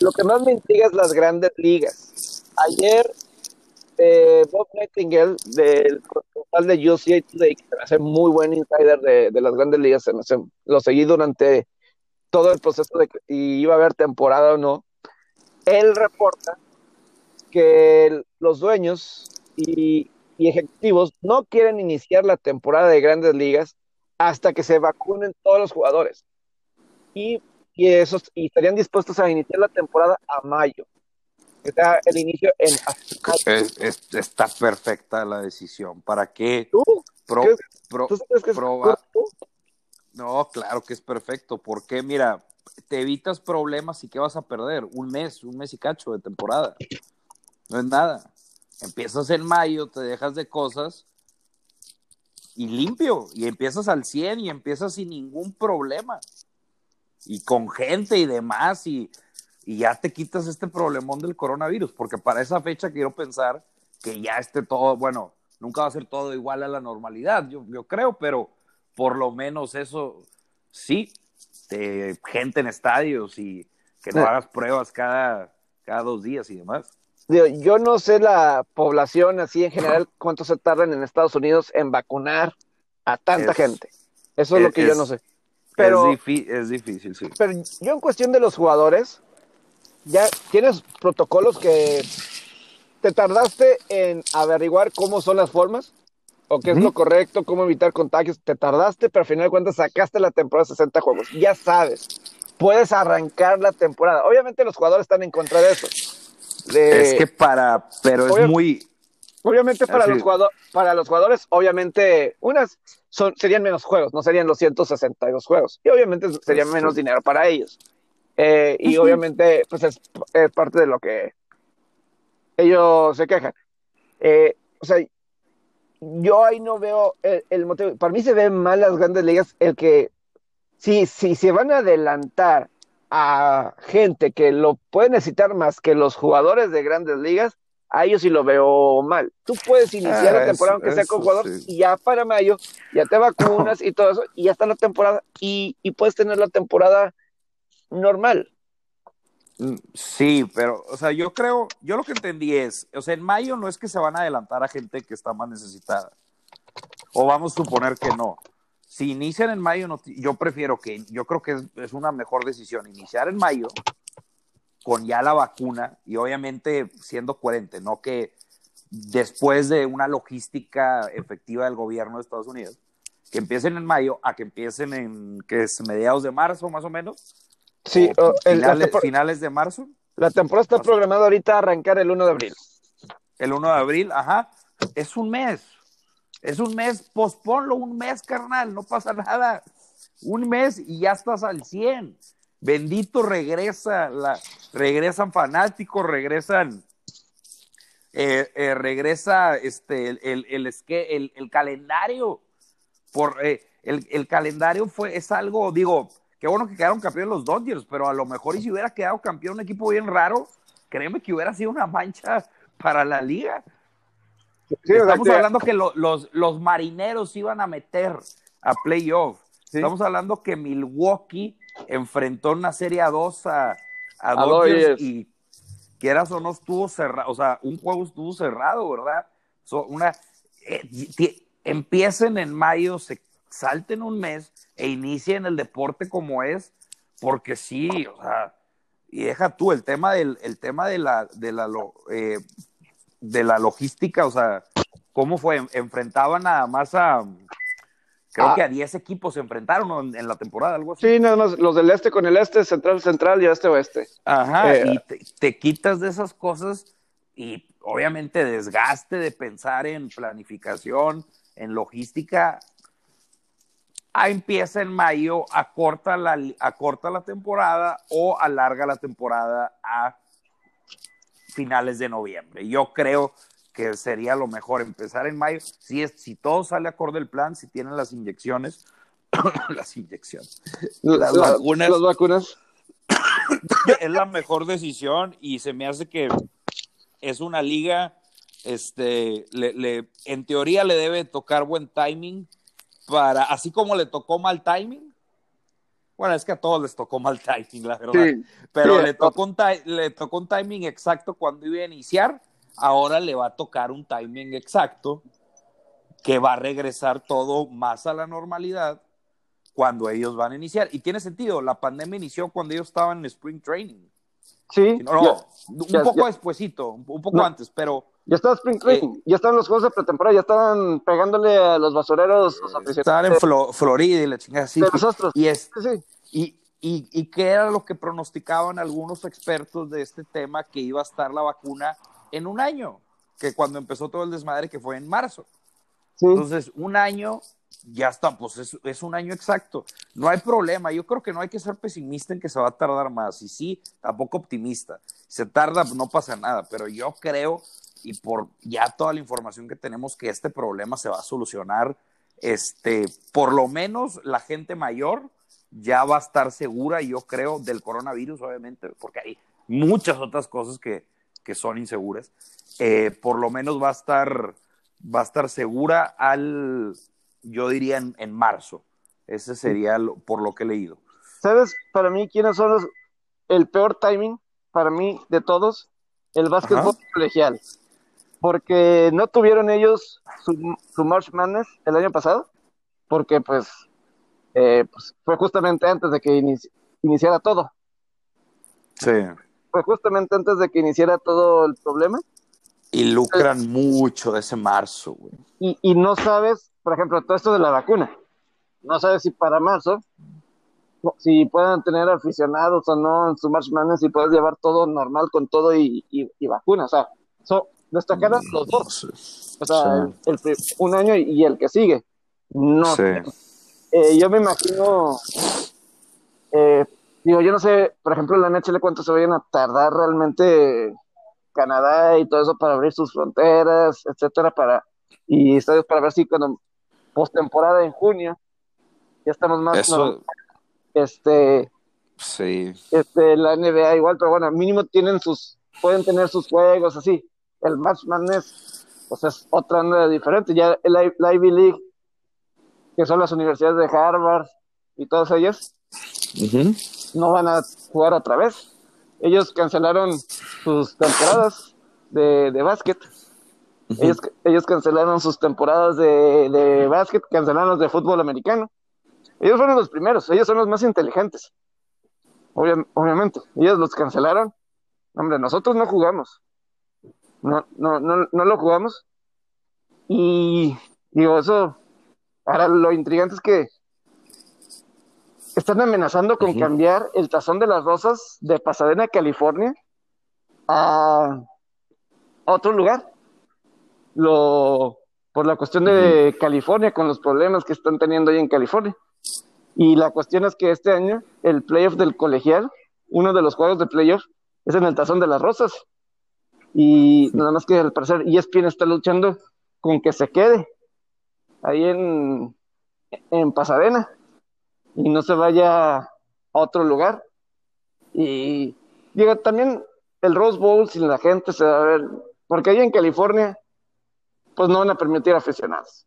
Lo que más me intriga es las grandes ligas. Ayer eh, Bob Nightingale, del portal de UCA Today, que me hace muy buen insider de, de las grandes ligas, se me hace- lo seguí durante todo el proceso de que si iba a haber temporada o no. Él reporta que los dueños y, y ejecutivos no quieren iniciar la temporada de grandes ligas hasta que se vacunen todos los jugadores. Y, y, esos, y estarían dispuestos a iniciar la temporada a mayo. Sea el inicio en Es- es- está perfecta la decisión. ¿Para qué? ¿Tú? Pro- ¿Qué- pro- ¿Tú que es proba- corto? No, claro que es perfecto. porque Mira, te evitas problemas y ¿qué vas a perder? Un mes, un mes y cacho de temporada. No es nada. Empiezas en mayo, te dejas de cosas y limpio. Y empiezas al 100 y empiezas sin ningún problema. Y con gente y demás. Y, y ya te quitas este problemón del coronavirus. Porque para esa fecha quiero pensar que ya esté todo, bueno, nunca va a ser todo igual a la normalidad, yo, yo creo, pero por lo menos eso sí, de gente en estadios y que no Sí. hagas pruebas cada, cada dos días y demás. Digo, yo no sé la población así en general, cuánto se tardan en Estados Unidos en vacunar a tanta Es- gente. Eso es, lo es- que yo no sé. Pero, es, difí- es difícil, sí. pero yo en cuestión de los jugadores, ya tienes protocolos que te tardaste en averiguar cómo son las formas o qué es lo correcto, cómo evitar contagios. Te tardaste, pero al final de cuentas sacaste la temporada de 60 juegos. Ya sabes, puedes arrancar la temporada. Obviamente los jugadores están en contra de eso. De- es que para, pero es muy, Obviamente para Así. los, jugadores, para los jugadores, obviamente, unas son, serían menos juegos, no serían los 162 juegos. Y obviamente sería menos dinero para ellos. Eh, y obviamente, pues es, es parte de lo que ellos se quejan. Eh, o sea, yo ahí no veo el, el motivo. Para mí se ven mal las grandes ligas el que si, si se van a adelantar a gente que lo puede necesitar más que los jugadores de grandes ligas, a ellos sí lo veo mal. Tú puedes iniciar Ah, la temporada eso- aunque sea con sí. y ya para mayo ya te vacunas y todo eso y ya está la temporada y, y puedes tener la temporada normal. Mm, Sí, pero, o sea, yo creo, yo lo que entendí es, o sea, en mayo no es que se van a adelantar a gente que está más necesitada. O vamos a suponer que no. Si inician en mayo, no, yo prefiero que, yo creo que es, es una mejor decisión iniciar en mayo con ya la vacuna y obviamente siendo coherente, no que después de una logística efectiva del gobierno de Estados Unidos, que empiecen en mayo a que empiecen en, que es mediados de marzo más o menos. Sí, o el- finales, finales de marzo. la temporada está programada ahorita a arrancar el 1 de abril. El 1 de abril, ajá. Es un mes. Es un mes, posponlo un mes, carnal, no pasa nada. Un mes y ya estás al 100. Bendito regresa, la, regresan fanáticos, regresan, eh, eh, regresa este, el, el, el, el- calendario. Por, eh, el, el calendario fue, es algo, digo, qué bueno que quedaron campeones los Dodgers, pero a lo mejor y si hubiera quedado campeón un equipo bien raro, créeme que hubiera sido una mancha para la liga. Sí, Estamos hablando que lo- los, los marineros iban a meter a playoff. Sí. Estamos hablando que Milwaukee enfrentó una serie a dos a, a, A Dodgers y quieras o no estuvo cerrado, o sea, un juego estuvo cerrado, ¿verdad? So, una, eh, empiecen en mayo, se salten un mes e inicien el deporte como es, porque sí, o sea, y deja tú el tema del, el tema de la, de la, eh, de la logística, o sea, ¿cómo fue? Enfrentaban nada más a, creo Ah. que a 10 equipos se enfrentaron en, en la temporada, algo así. Sí, nada más los del este con el este, central, central y este oeste. Ajá, Eh, y te, te quitas de esas cosas y obviamente desgaste de pensar en planificación, en logística. Ah, empieza en mayo, acorta la, acorta la temporada o alarga la temporada a finales de noviembre. Yo creo que sería lo mejor empezar en mayo. Si, es, si todo sale acorde al plan, si tienen las inyecciones, las inyecciones, Las La- vacunas. Las vacunas. es la mejor decisión y se me hace que es una liga, este, le, le- en teoría le debe tocar buen timing para, así como le tocó mal timing. Bueno, es que a todos les tocó mal timing, la verdad. Sí. Pero sí, le, tocó un le tocó un timing exacto cuando iba a iniciar ahora le va a tocar un timing exacto que va a regresar todo más a la normalidad cuando ellos van a iniciar. Y tiene sentido, la pandemia inició cuando ellos estaban en Spring Training. Sí. No, un poco despuesito, un poco antes, pero... Ya estaba Spring Training, eh, ya estaban los juegos de pretemporada, ya estaban pegándole a los basureros. estaban en Florida y la chingada así. Y, es, y, y, y qué era lo que pronosticaban algunos expertos de este tema que iba a estar la vacuna en un año, que cuando empezó todo el desmadre que fue en marzo. Entonces, un año, ya está, pues es, es, un año exacto. No hay problema. Yo creo que no hay que ser pesimista en que se va a tardar más. Y sí, tampoco optimista. Se tarda, no pasa nada. Pero yo creo, y por ya toda la información que tenemos, que este problema se va a solucionar. Este, por lo menos la gente mayor ya va a estar segura, yo creo, del coronavirus, obviamente, porque hay muchas otras cosas que, que son inseguras. Eh, por lo menos va a estar va a estar segura al, yo diría, en, marzo. Ese sería por lo que he leído. ¿Sabes para mí quiénes son los, el peor timing para mí de todos? El básquetbol colegial. Porque no tuvieron ellos su, su, March Madness el año pasado, porque pues, eh, pues fue justamente antes de que iniciara todo. Sí. Fue justamente antes de que iniciara todo el problema. Y lucran mucho de ese marzo, güey. Y, y no sabes, por ejemplo, todo esto de la vacuna. No sabes si para marzo, si pueden tener aficionados o no en su March Madness, si puedes llevar todo normal con todo y, y, vacuna. O sea, so, destacaran los dos. O sea, el, un año y, el que sigue. No sé. Eh, yo me imagino, eh, digo, yo no sé, por ejemplo, la NHL cuánto se vayan a tardar realmente Canadá y todo eso para abrir sus fronteras, etcétera, para y estadios para ver si cuando postemporada en junio ya estamos más eso... este sí este la NBA igual pero bueno mínimo tienen sus pueden tener sus juegos así el Match Madness pues es otra onda diferente ya el, la Ivy League que son las universidades de Harvard y todas ellas no van a jugar otra vez ellos cancelaron sus temporadas de, de básquet. ellos, ellos cancelaron sus temporadas de, de básquet, cancelaron los de fútbol americano. Ellos fueron los primeros, ellos son los más inteligentes. obviamente, ellos los cancelaron. Hombre, nosotros no jugamos. No, no, no, no lo jugamos. Y digo, eso. Ahora, lo intrigante es que están amenazando con cambiar el tazón de las rosas de Pasadena, California, a, otro lugar. Lo, por la cuestión de California, con los problemas que están teniendo ahí en California. Y la cuestión es que este año, el playoff del colegial, uno de los juegos de playoff, es en el tazón de las rosas. Y nada más que al parecer ESPN está luchando con que se quede ahí en, en Pasadena y no se vaya a otro lugar. Y digo, también el Rose Bowl sin la gente se va a ver, porque ahí en California, pues no van a permitir aficionados.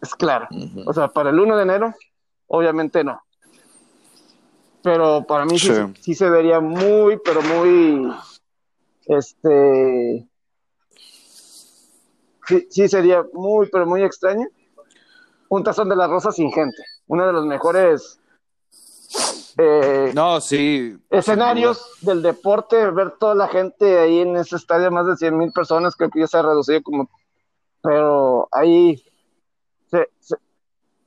Es, claro. O sea, para el 1 de enero, obviamente no. Pero para mí sí, sí se vería muy, pero muy, este, sí, sí sería muy, pero muy extraño. Un tazón de las rosas sin gente. Uno de los mejores eh, no, sí, escenarios del deporte, ver toda la gente ahí en ese estadio, más de 100 mil personas, creo que ya se ha reducido como, pero ahí, se,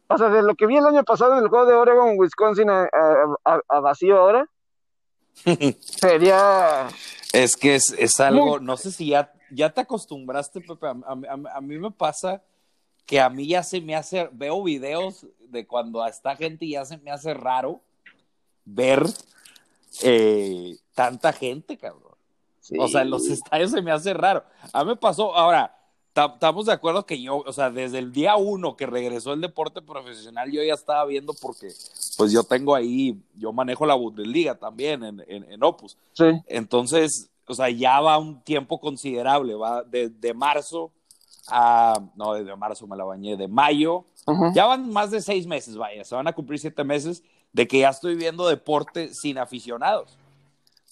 o sea, de lo que vi el año pasado en el juego de Oregon, Wisconsin, a, vacío ahora, sería... Es que es, algo, no sé si ya, ya te acostumbraste, Pepe, a mí me pasa que a mí ya se me hace, veo videos de cuando a esta gente ya se me hace raro ver eh, tanta gente, cabrón. O sea, en los estadios se me hace raro. A mí me pasó, ahora, estamos de acuerdo que yo, o sea, desde el día uno que regresó el deporte profesional, yo ya estaba viendo porque, pues yo tengo ahí, yo manejo la Bundesliga también en, en, Opus. Sí. Entonces, o sea, ya va un tiempo considerable, va de, de marzo no, desde marzo me la bañé, de mayo, ya van más de seis meses, vaya, se van a cumplir siete meses de que ya estoy viendo deporte sin aficionados.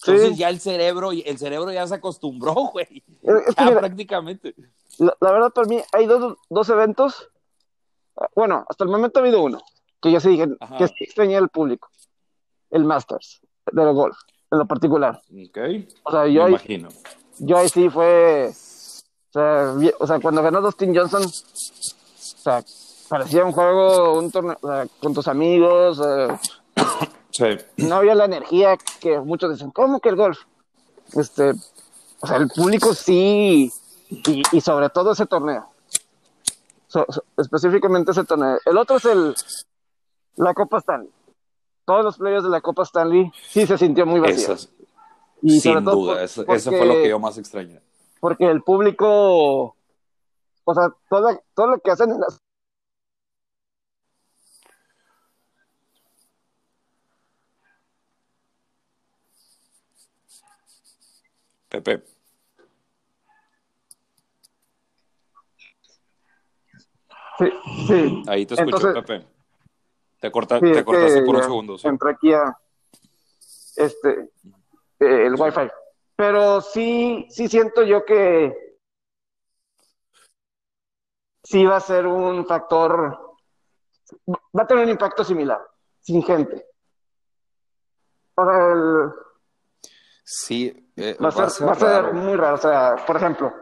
Entonces ya el cerebro, el cerebro ya se acostumbró, güey. prácticamente. La, verdad, para mí, hay dos, dos eventos. Bueno, hasta el momento ha habido uno, que yo sí dije que extrañé al público. El Masters, del golf, en lo particular. Ok. O sea, yo Me imagino. Yo ahí sí fue. O sea, cuando ganó Dustin Johnson, o sea, parecía un juego, un torneo, con tus amigos. Sí. No había la energía que muchos dicen, ¿cómo que el golf? Este, o sea, el público sí, y, sobre todo ese torneo. específicamente ese torneo. El otro es el la Copa Stanley. Todos los players de la Copa Stanley sí se sintió muy vacío. y Sin duda, eso, fue lo que yo más extrañé. Porque el público, o sea, todo, todo lo que hacen en las Pepe. Sí, sí. Ahí te escucho, Pepe. Te, corta, te cortaste por un segundo. Entré aquí a este, eh, el Wi-Fi. Pero sí, sí siento yo que sí va a ser un factor, va a tener un impacto similar, sin gente. Para el, sí, eh, va, a ser, va a ser muy raro. O sea, por ejemplo,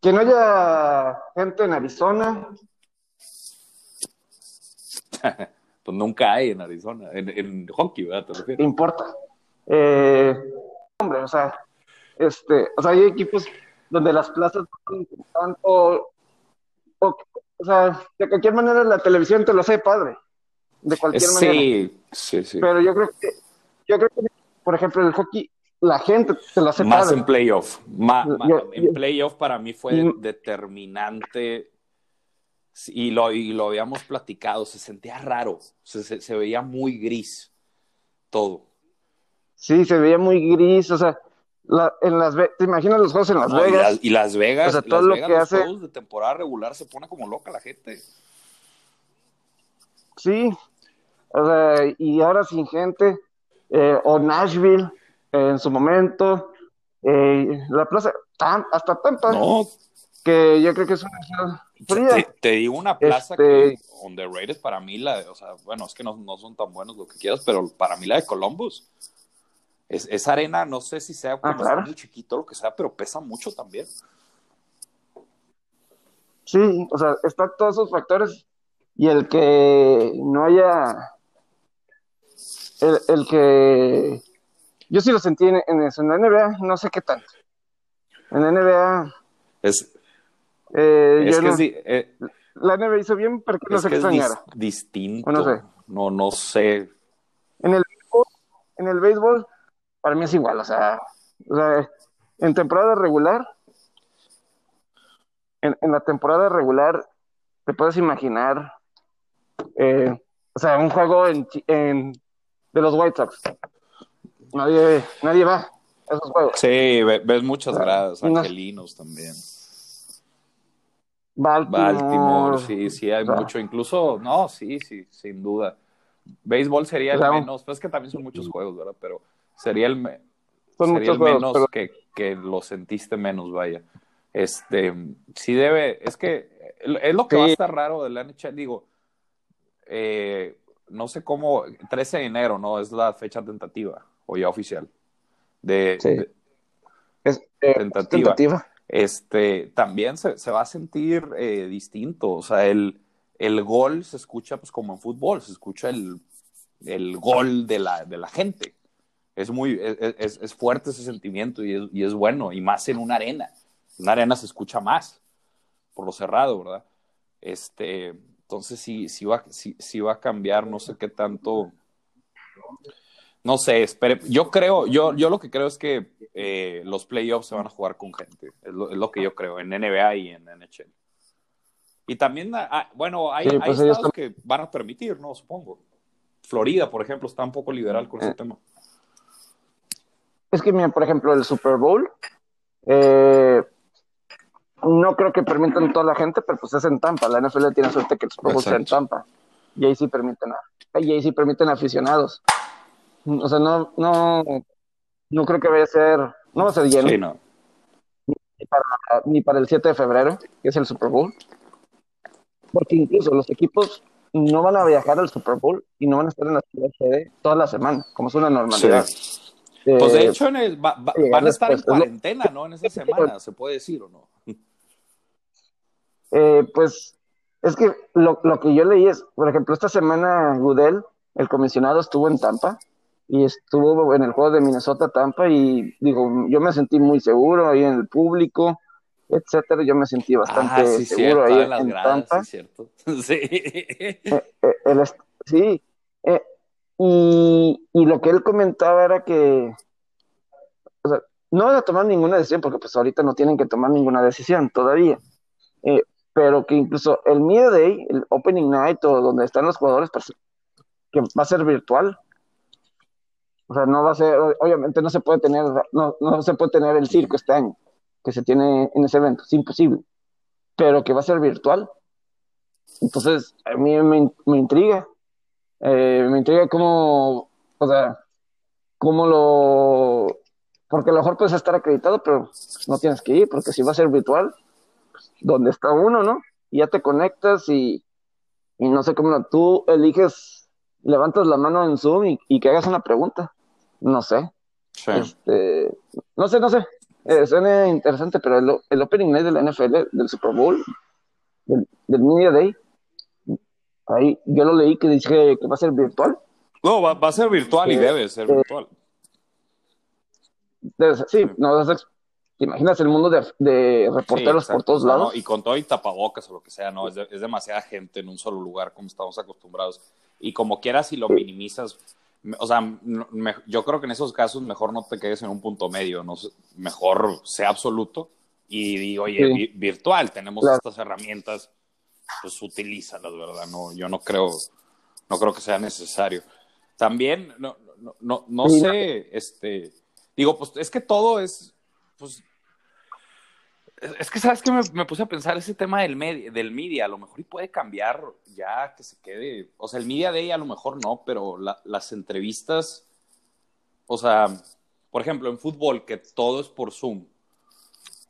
que no haya gente en Arizona. pues nunca hay en Arizona, en, hockey, ¿verdad? ¿Te refieres? Importa. Eh, hombre, o sea, este, o sea, hay equipos donde las plazas tanto, o, sea, de cualquier manera la televisión te lo hace padre, de cualquier manera. Sí, sí, sí. Pero yo creo que, yo creo que, por ejemplo, el hockey, la gente te lo hace Más en playoff. en playoff para mí fue determinante y lo, y lo habíamos platicado, se sentía raro, se, se, veía muy gris todo. Sí, se veía muy gris, o sea, la, en las ¿te imaginas los juegos en Las Vegas? Y, Las Vegas, o sea, todo lo que los hace... juegos de temporada regular se pone como loca la gente. Sí, o sea, y ahora sin gente, eh, o Nashville en su momento, eh, la plaza, hasta Tampa, no. que yo creo que es una te, digo una plaza este que underrated para mí, la, o sea, bueno, es que no, no, son tan buenos lo que quieras, pero para mí la de Columbus. Es, esa arena, no sé si sea ah, como muy chiquito lo que sea, pero pesa mucho también. Sí, o sea, están todos esos factores y el que no haya, el, el que, yo sí lo sentí en, en, en la NBA, no sé qué tanto. En la NBA... Es, eh, es que no, eh, la NBA hizo bien para que no se extrañara. Es distinto. no sé. No, no sé. En el, en el béisbol, para mí es igual. O sea, o sea en temporada regular, en, en, la temporada regular, te puedes imaginar, eh, o sea, un juego en, en, de los White Sox. Nadie, nadie va a esos juegos. Sí, ves muchas gradas, angelinos también. Baltimore. sí, sí, hay mucho. Incluso, no, sí, sí, sin duda. Béisbol sería el menos, pues que también son muchos juegos, ¿verdad? Pero sería el, sería el menos que, que, lo sentiste menos, vaya. Este, sí debe, es que es lo que va a estar raro de la NHL, digo, eh, no sé cómo, 13 de enero, ¿no? Es la fecha tentativa, o ya oficial. De, es, eh, tentativa este, también se, se va a sentir eh, distinto. O sea, el, el, gol se escucha pues como en fútbol, se escucha el, el gol de la, de la, gente. Es muy, es, es, fuerte ese sentimiento y es, y es, bueno, y más en una arena. En una arena se escucha más, por lo cerrado, ¿verdad? Este, entonces sí, sí, va, sí, sí va a cambiar, no sé qué tanto no sé, espere. Yo creo, yo, yo lo que creo es que eh, los playoffs se van a jugar con gente. Es lo, que yo creo, en NBA y en NHL. Y también, ah, ah, bueno, hay, pues estados que van a permitir, ¿no? Supongo. Florida, por ejemplo, está un poco liberal con ese eh. tema. Es que, mira, por ejemplo, el Super Bowl, eh, no creo que permitan toda la gente, pero pues es en Tampa. La NFL tiene suerte que el Super Bowl sea en Tampa. Y ahí sí permiten, y ahí sí permiten aficionados. O sea, no, no, no creo que vaya a ser, no va a ser lleno. Sí, no. Ni, para, ni para el 7 de febrero, que es el Super Bowl. Porque incluso los equipos no van a viajar al Super Bowl y no van a estar en la ciudad sede toda la semana, como es una normalidad. Sí. Pues de hecho en el, va, va, van a estar en cuarentena, ¿no? En esa semana, se puede decir o no. Eh, pues es que lo, lo, que yo leí es, por ejemplo, esta semana Goodell, el comisionado, estuvo en Tampa y estuvo en el juego de Minnesota-Tampa y digo, yo me sentí muy seguro ahí en el público, etcétera, yo me sentí bastante ah, sí, seguro cierto, ahí en, las en gradas, Tampa. Sí, cierto. Sí. Eh, eh, el sí, eh, y, y lo que él comentaba era que, o sea, no van a tomar ninguna decisión porque pues ahorita no tienen que tomar ninguna decisión todavía, pero que incluso el Media Day, el Opening Night o donde están los jugadores, pues, que va a ser virtual. O sea, no va a ser, obviamente no se puede tener, no, no se puede tener el circo este año que se tiene en ese evento, es imposible, pero que va a ser virtual. Entonces, a mí me, me intriga, eh, me intriga cómo, o sea, cómo lo, porque a lo mejor puedes estar acreditado, pero no tienes que ir, porque si va a ser virtual, pues, donde está uno, ¿no? Y ya te conectas y, y no sé cómo, tú eliges, levantas la mano en Zoom y, y que hagas una pregunta, no sé, Sí. este, no sé, no sé, eh, suena interesante, pero el, el opening night de la NFL, del Super Bowl, del, del Media Day, ahí yo lo leí que dice que va a ser virtual. No, va, va, a ser virtual y debe ser Eh, virtual. Sí, no, es ¿te imaginas el mundo de, de reporteros Sí, por todos lados? no, y con todo y tapabocas o lo que sea, no, es, de- es demasiada gente en un solo lugar como estamos acostumbrados. Y como quieras, si lo minimizas, o sea, me- yo creo que en esos casos mejor no te quedes en un punto medio, no mejor sea absoluto y digo, oye, Sí. vi- virtual, tenemos Claro. estas herramientas, pues utilízalas, ¿verdad? No, yo no creo, no creo que sea necesario. También, no, no, no, no Sí, sé, este, digo, pues es que todo es, pues, es que, ¿sabes qué? Me, me puse a pensar ese tema del, med- del media, a lo mejor y puede cambiar ya que se quede, o sea, el media day a lo mejor no, pero la- las entrevistas, o sea, por ejemplo, en fútbol, que todo es por Zoom,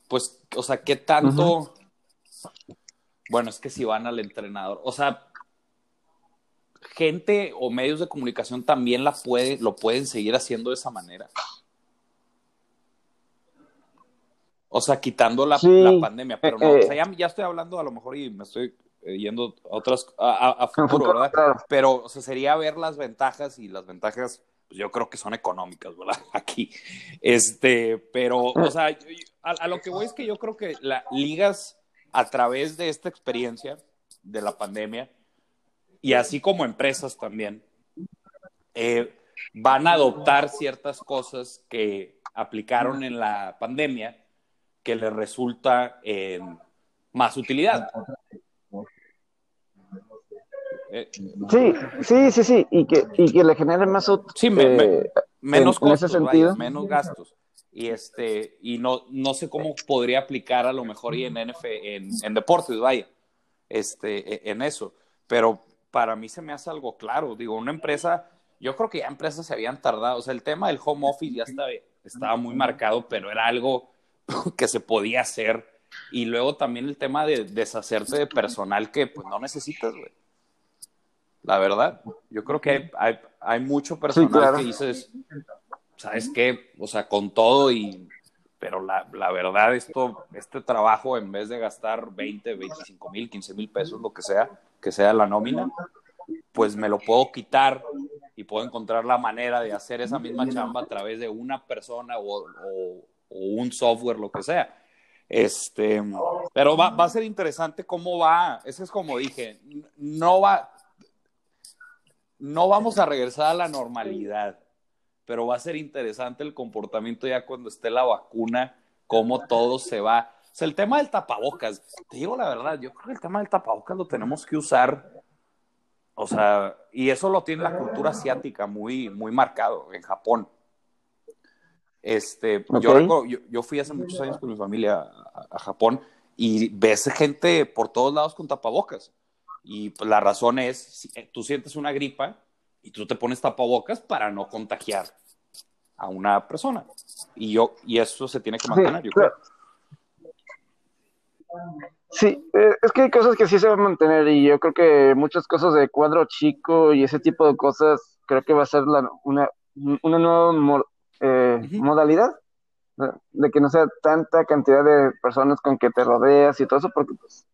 pues, o sea, ¿qué tanto? Bueno, es que si van al entrenador, o sea, gente o medios de comunicación también la puede, lo pueden seguir haciendo de esa manera. O sea, quitando la, Sí, la pandemia, pero no, eh, o sea, ya, ya estoy hablando a lo mejor y me estoy eh, yendo a otras, a, futuro, futuro, ¿verdad? claro. Pero, o sea, sería ver las ventajas y las ventajas, pues yo creo que son económicas, ¿verdad? Aquí. Este, pero, o sea, yo- yo- a, a lo que voy es que yo creo que las ligas, a través de esta experiencia de la pandemia, y así como empresas también, eh, van a adoptar ciertas cosas que aplicaron en la pandemia que les resulta en más utilidad. Eh, Sí, sí, sí, sí, y que, y que le genere más Sí, me- me- eh, menos en- en ese costos, vaya, sentido. menos gastos. Y este, y no, no sé cómo podría aplicar a lo mejor y en NF, en, en deportes, vaya, este, e- en eso. Pero para mí se me hace algo claro. Digo, una empresa, yo creo que ya empresas se habían tardado. O sea, el tema del home office ya estaba, estaba muy marcado, pero era algo que se podía hacer. Y luego también el tema de deshacerte de personal que pues no necesitas, güey. La verdad, yo creo que hay, hay, hay mucho personal claro. que dices, ¿sabes qué? O sea, con todo y... Pero la, la verdad, esto, este trabajo, en vez de gastar 20, 25 mil, 15 mil pesos, lo que sea, que sea la nómina, pues me lo puedo quitar y puedo encontrar la manera de hacer esa misma chamba a través de una persona o, o- o un software, lo que sea. Este, pero va, va a ser interesante cómo va. Eso es como dije, no va, no vamos a regresar a la normalidad, pero va a ser interesante el comportamiento ya cuando esté la vacuna, cómo todo se va. O sea, el tema del tapabocas, te digo la verdad, yo creo que el tema del tapabocas lo tenemos que usar, o sea, y eso lo tiene la cultura asiática muy, muy marcado en Japón. Este, yo, recuerdo- yo, yo fui hace muchos años con mi familia a, a Japón y ves gente por todos lados con tapabocas. Y pues, la razón es, si, eh, tú sientes una gripa y tú te pones tapabocas para no contagiar a una persona. Y yo, y eso se tiene que mantener, Sí, yo creo. Sí, eh, es que hay cosas que sí se van a mantener y yo creo que muchas cosas de cuadro chico y ese tipo de cosas creo que va a ser la- una, una nueva eh, modalidad de, que no sea tanta cantidad de personas con que te rodeas y todo eso porque pues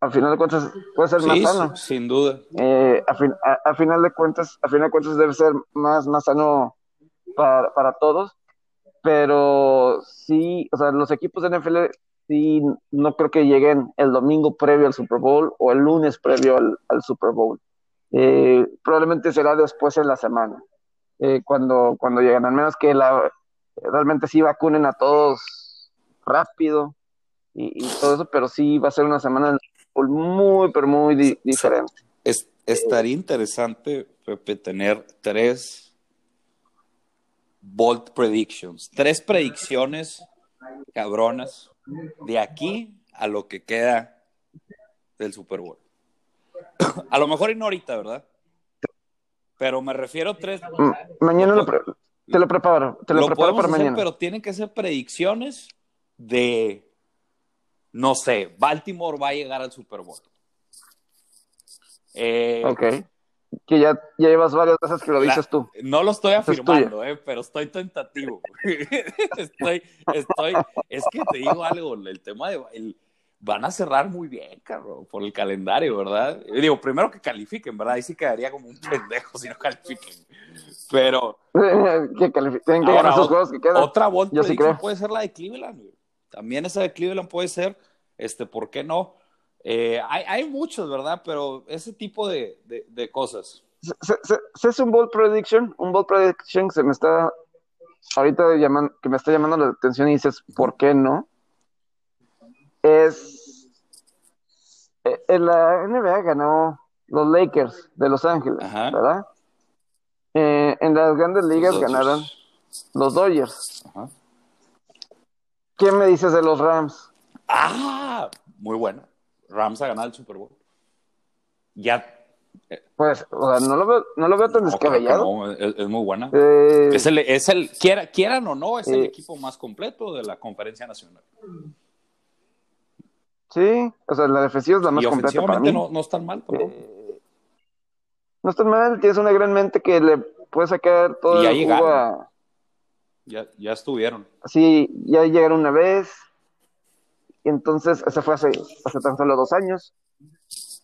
al final de cuentas puede ser más sano. sin duda. Eh, a, fin- a- a final de cuentas, a final de cuentas debe ser más, más sano para, para todos, pero sí, o sea, los equipos de NFL sí no creo que lleguen el domingo previo al Super Bowl o el lunes previo al, al Super Bowl. Eh, probablemente será después en la semana, eh, cuando, cuando lleguen, al menos que la, realmente sí vacunen a todos rápido y, y todo eso, pero sí va a ser una semana muy, pero muy di- diferente. Es- estaría interesante, Pepe, tener tres bold predictions, tres predicciones cabronas de aquí a lo que queda del Super Bowl. A lo mejor y no ahorita, ¿verdad? Pero me refiero a tres. Mm, Mañana lo te lo preparo, te lo, Lo preparo para hacer, mañana. pero tienen que ser predicciones de, no sé, Baltimore va a llegar al Super Bowl. Eh, Ok. Que ya, ya llevas varias veces que lo La- dices tú. No lo estoy es afirmando, eh, pero estoy tentativo. estoy, estoy, es que te digo algo, el tema de el- van a cerrar muy bien, cabrón, por el calendario, ¿verdad? Yo digo, primero que califiquen, ¿verdad? Ahí sí quedaría como un pendejo si no califiquen. Pero que califi- tienen que ahora, ot- juegos que quedan. otra Yo sí puede ser la de Cleveland, güey. También esa de Cleveland puede ser, este, ¿por qué no? Eh, hay, hay muchos, ¿verdad? Pero ese tipo de, de- de cosas. Se, es un bold prediction, un bold prediction que se me está ahorita llamando, que me está llamando la atención y dices, ¿por qué no? Es eh, en la NBA ganó los Lakers de Los Ángeles, Ajá. ¿verdad? Eh, en las grandes ligas Los ganaron los Dodgers. Ajá. ¿Qué me dices de los Rams? Ah, muy buena. Rams a ganar el Super Bowl. Ya. Pues, o sea, no lo veo, no lo veo tan no, descabellado. es, es muy buena. Eh, Es el, es el quiera, quieran o no, es el Eh. equipo más completo de la conferencia nacional. Sí, o sea, la defensiva es la más y completa para mí. no, no están mal tampoco. Eh, no está mal, tienes una gran mente que le puede sacar todo Y ya el jugo llegaron. a- Ya, ya estuvieron. Así, ya llegaron una vez, y entonces, eso fue hace, hace tan solo dos años,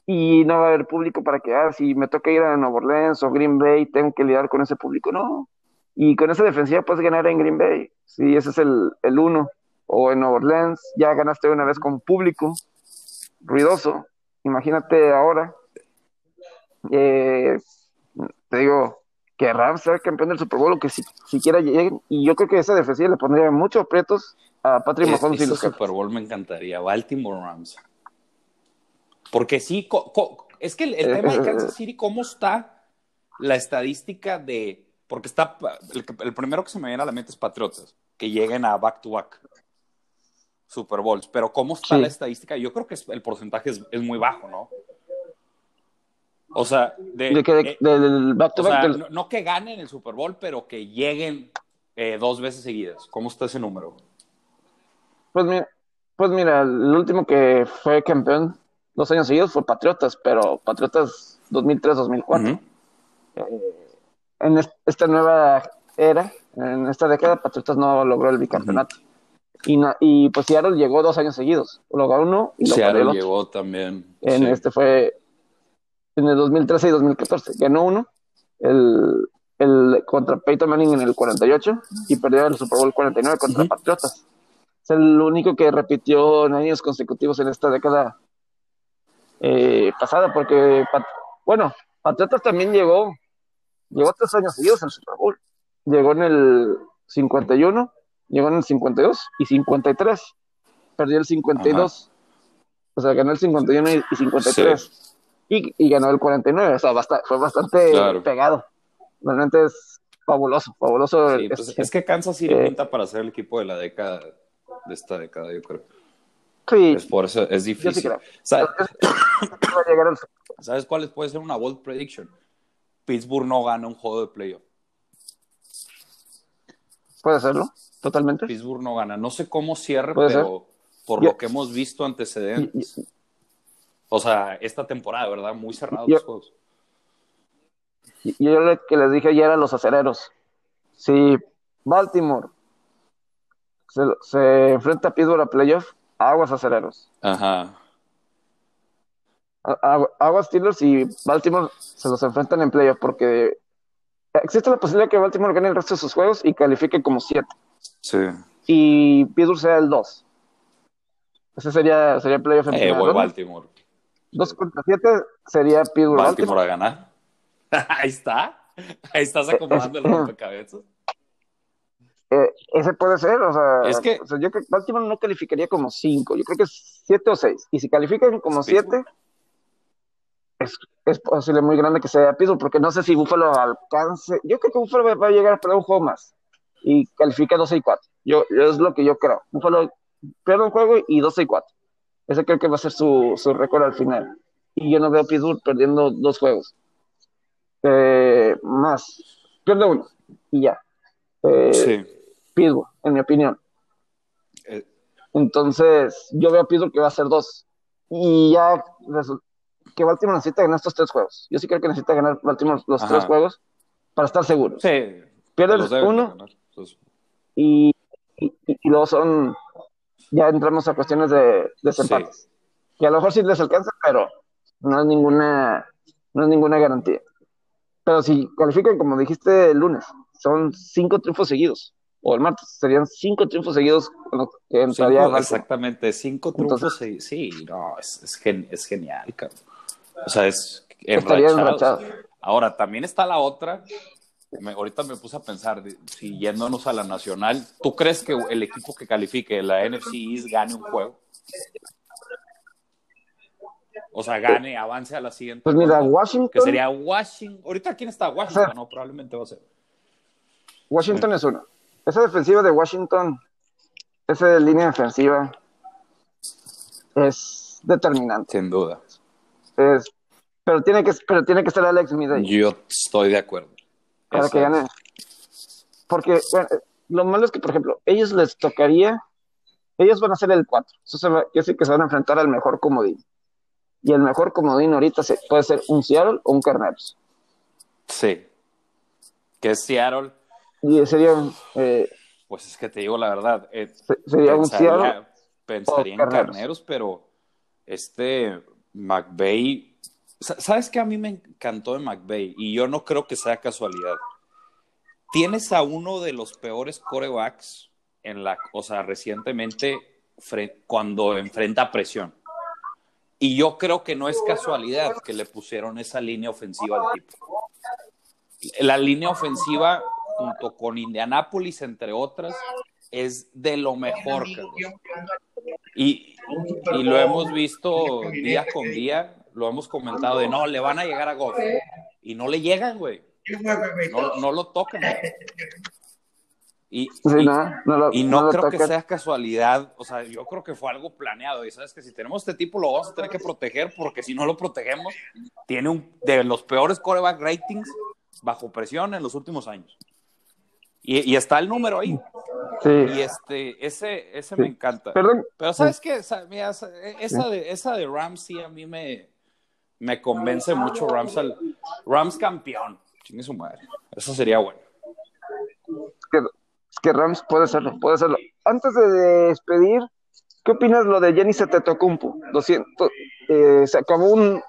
y no va a haber público para que, ah, si me toca ir a Nueva Orleans o Green Bay, tengo que lidiar con ese público, no. Y con esa defensiva puedes ganar en Green Bay, si ese es el, el uno, o en Nueva Orleans, ya ganaste una vez con público, ruidoso, imagínate ahora. Eh, te digo, que Rams sea campeón del Super Bowl o que si, siquiera lleguen. Y yo creo que esa defensiva le pondría muchos aprietos a Patrick Es- Mahomes y los. Super Bowl me encantaría. Baltimore Rams. Porque sí, co- co- es que el, el Eh, tema de eh, Kansas City, ¿cómo está la estadística de. Porque está. El, el primero que se me viene a la mente es Patriotas, que lleguen a back-to-back Super Bowls. Pero ¿cómo está Sí. la estadística? Yo creo que el porcentaje es, es muy bajo, ¿no? O sea, de, De que de- eh, del back to o sea, back del- no, no que ganen el Super Bowl, pero que lleguen eh, dos veces seguidas. ¿Cómo está ese número? pues, mira, pues mira, el último que fue campeón dos años seguidos fue Patriotas, pero Patriotas 2003-2004. Ujú. En es- esta nueva era, en esta década, Patriotas no logró el bicampeonato. Y, no- y pues Seattle llegó dos años seguidos. Logró uno y lo el Seattle otro. llegó también. En sí. este fue en el 2013 y 2014. Ganó uno, el, el contra Peyton Manning en el 48 y perdió el Super Bowl 49 contra Ujú. Patriotas. Es el único que repitió en años consecutivos en esta década eh, pasada, porque, Pat- bueno, Patriotas también llegó, llegó tres años seguidos al Super Bowl. Llegó en el 51, llegó en el 52 y 53. Perdió el 52. O sea, ganó el 51 y y 53 y, y ganó el 49, o sea, basta- fue bastante Claro. pegado. Realmente es fabuloso, fabuloso. Sí, pues, es- es que Kansas City eh, pinta para ser el equipo de la década, de esta década, yo creo. sí, Es por eso, es sí difícil. creo. ¿Sabes, ¿Sabes cuál puede ser una bold prediction? Pittsburgh no gana un juego de playoff. Puede serlo, totalmente. Pittsburgh no gana. No sé cómo cierre, pero por Yo- lo que hemos visto antecedentes. Y- O sea, esta temporada, ¿verdad? Muy cerrados Yo- los juegos. Yo lo que les dije ayer a los acereros, si Baltimore se, se enfrenta a Pittsburgh a playoff, aguas acereros. Ajá. Aguas Steelers y Baltimore se los enfrentan en playoff porque existe la posibilidad que Baltimore gane el resto de sus juegos y califique como 7 Sí. y Pittsburgh sea el 2. Ese sería, sería playoff en Eh, voy. Baltimore. 2 contra 7 sería Pittsburgh Baltimore. Baltimore a ganar. Ahí está. Ahí estás acomodando el rompecabezas. Eh, ese puede ser, o sea, Es que- o sea, yo creo que Baltimore no calificaría como 5, yo creo que es 7 o 6. Y si califican como Sí. 7, es, es posible muy grande que sea Pittsburgh, porque no sé si Buffalo alcance. Yo creo que Buffalo va- va a llegar a perder un juego más y califica 12 y 4. Yo, yo es lo que yo creo. Buffalo pierde un juego y 12 y 4. Ese creo que va a ser su, su récord al final. Y yo no veo a Pittsburgh perdiendo dos juegos. Eh, más. Pierde uno y ya. Eh, Sí. Pittsburgh, en mi opinión. Eh, Entonces, yo veo a Pittsburgh que va a ser dos. Y ya que Baltimore necesita ganar estos tres juegos. Yo sí creo que necesita ganar Baltimore los Ajá. tres juegos para estar seguros. sí. Pierden los deben de uno ganar. Entonces, y, y, y luego son. Ya entramos a cuestiones de desempates. Que a lo mejor sí les alcanza, pero no es ninguna, no es ninguna garantía. Pero si califican, como dijiste el lunes, son cinco triunfos seguidos. O el martes, serían cinco triunfos seguidos que entraría Cinco, exactamente, cinco triunfos. Entonces- sí, sí, no, es, es, gen- es genial, cabrón. O sea, es Estaría enrachado. enrachado. Ahora, también está la otra. Me- ahorita me puse a pensar, si yéndonos a la nacional, ¿tú crees que el equipo que califique la NFC East gane un juego? O sea, gane, avance a la siguiente. Pues mira, Washington. que sería Washington. Ahorita, ¿quién está? Washington, ¿no? Probablemente va a ser. Washington es uno. Esa defensiva de Washington, esa línea defensiva, es determinante. Sin duda. Es, pero, tiene que, pero tiene que ser Alex Midday Yo estoy de acuerdo. Para que gane. Porque bueno, lo malo es que, por ejemplo, ellos les tocaría, ellos van a ser el 4. Eso se va, yo sé que se van a enfrentar al mejor comodín. Y el mejor comodín ahorita se, puede ser un Seattle o un Carneros. Sí. Que es Seattle, Y sería, eh, pues es que te digo la verdad. eh, se- sería un Seattle. pensaría, en Carneros. carneros, pero este McVeigh, ¿sabes qué a mí me encantó de McVeigh? Y yo no creo que sea casualidad. Tienes a uno de los peores corebacks en la, o sea, recientemente cuando enfrenta presión. Y yo creo que no es casualidad que le pusieron esa línea ofensiva al tipo. La línea ofensiva, junto con Indianápolis, entre otras, es de lo mejor. y lo hemos visto día con día, lo hemos comentado de no, le van a llegar a Goff. Y no le llegan, güey. No, no lo tocan. Y, Sí, y- no, no lo- y no, no lo creo que sea casualidad, o sea, yo creo que fue algo planeado. Y sabes que si tenemos este tipo, lo vamos a tener que proteger, porque si no lo protegemos, tiene un de los peores coreback ratings bajo presión en los últimos años. Y, y está el número ahí. Sí. Y este, ese, ese me encanta. Perdón, Pero sabes qué, Esa- mira, esa, esa de, esa de Rams sí a mí me, me convence mucho. Rams, al- Rams campeón. Chingue su madre. Eso sería bueno. que, es que Rams puede serlo, puede serlo. Antes de despedir, ¿qué opinas lo de Jenny Setetokumpu? 200, eh, se acabó un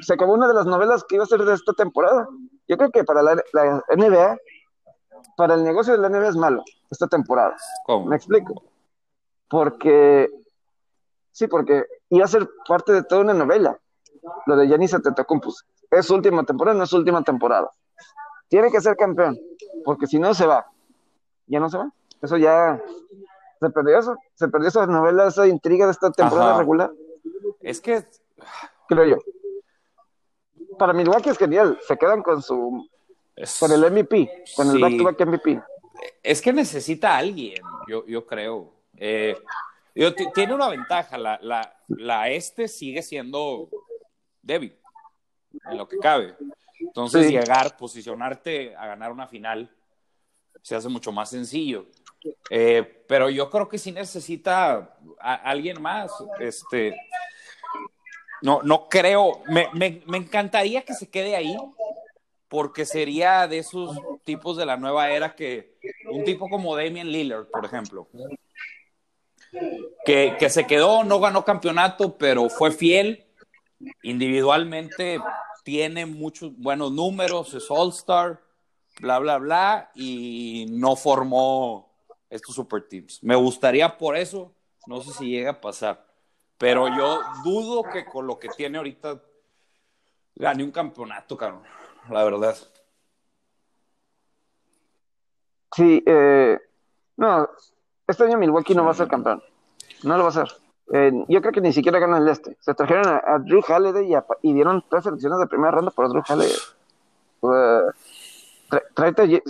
se acabó una de las novelas que iba a ser de esta temporada. Yo creo que para la, la NBA, para el negocio de la NBA es malo esta temporada. ¿Cómo? ¿Me explico? Porque sí, porque iba a ser parte de toda una novela. Lo de Giannis Antetokounmpo. Es su última temporada, no es su última temporada. Tiene que ser campeón, porque si no se va. Ya no se va. Eso ya se perdió eso, se perdió esa novela, esa intriga de esta temporada Ajá. regular, Es que creo yo. Para Milwaukee es genial, se quedan con su es, con el MVP, con el back to back MVP. es que necesita a alguien, yo, yo creo. Eh, tiene una ventaja, la, la, la este sigue siendo débil, en lo que cabe. Entonces, Sí. llegar, posicionarte a ganar una final, se hace mucho más sencillo. Eh, pero yo creo que sí necesita a, alguien más. Este, no, no creo, me, me, me, encantaría que se quede ahí, porque sería de esos tipos de la nueva era que un tipo como Damian Lillard, por ejemplo, que, que se quedó, no ganó campeonato, pero fue fiel individualmente, tiene muchos buenos números, es All-Star, bla, bla, bla, y no formó estos super teams. Me gustaría por eso, no sé si llega a pasar, pero yo dudo que con lo que tiene ahorita gane un campeonato, cabrón, la verdad. Sí, eh, no, este año Milwaukee no va a ser campeón, no lo va a ser. Eh, yo creo que ni siquiera ganan el este. Se trajeron a, Drew Halliday y, dieron tres selecciones de primera ronda por Drew Halliday. Uh, tráete,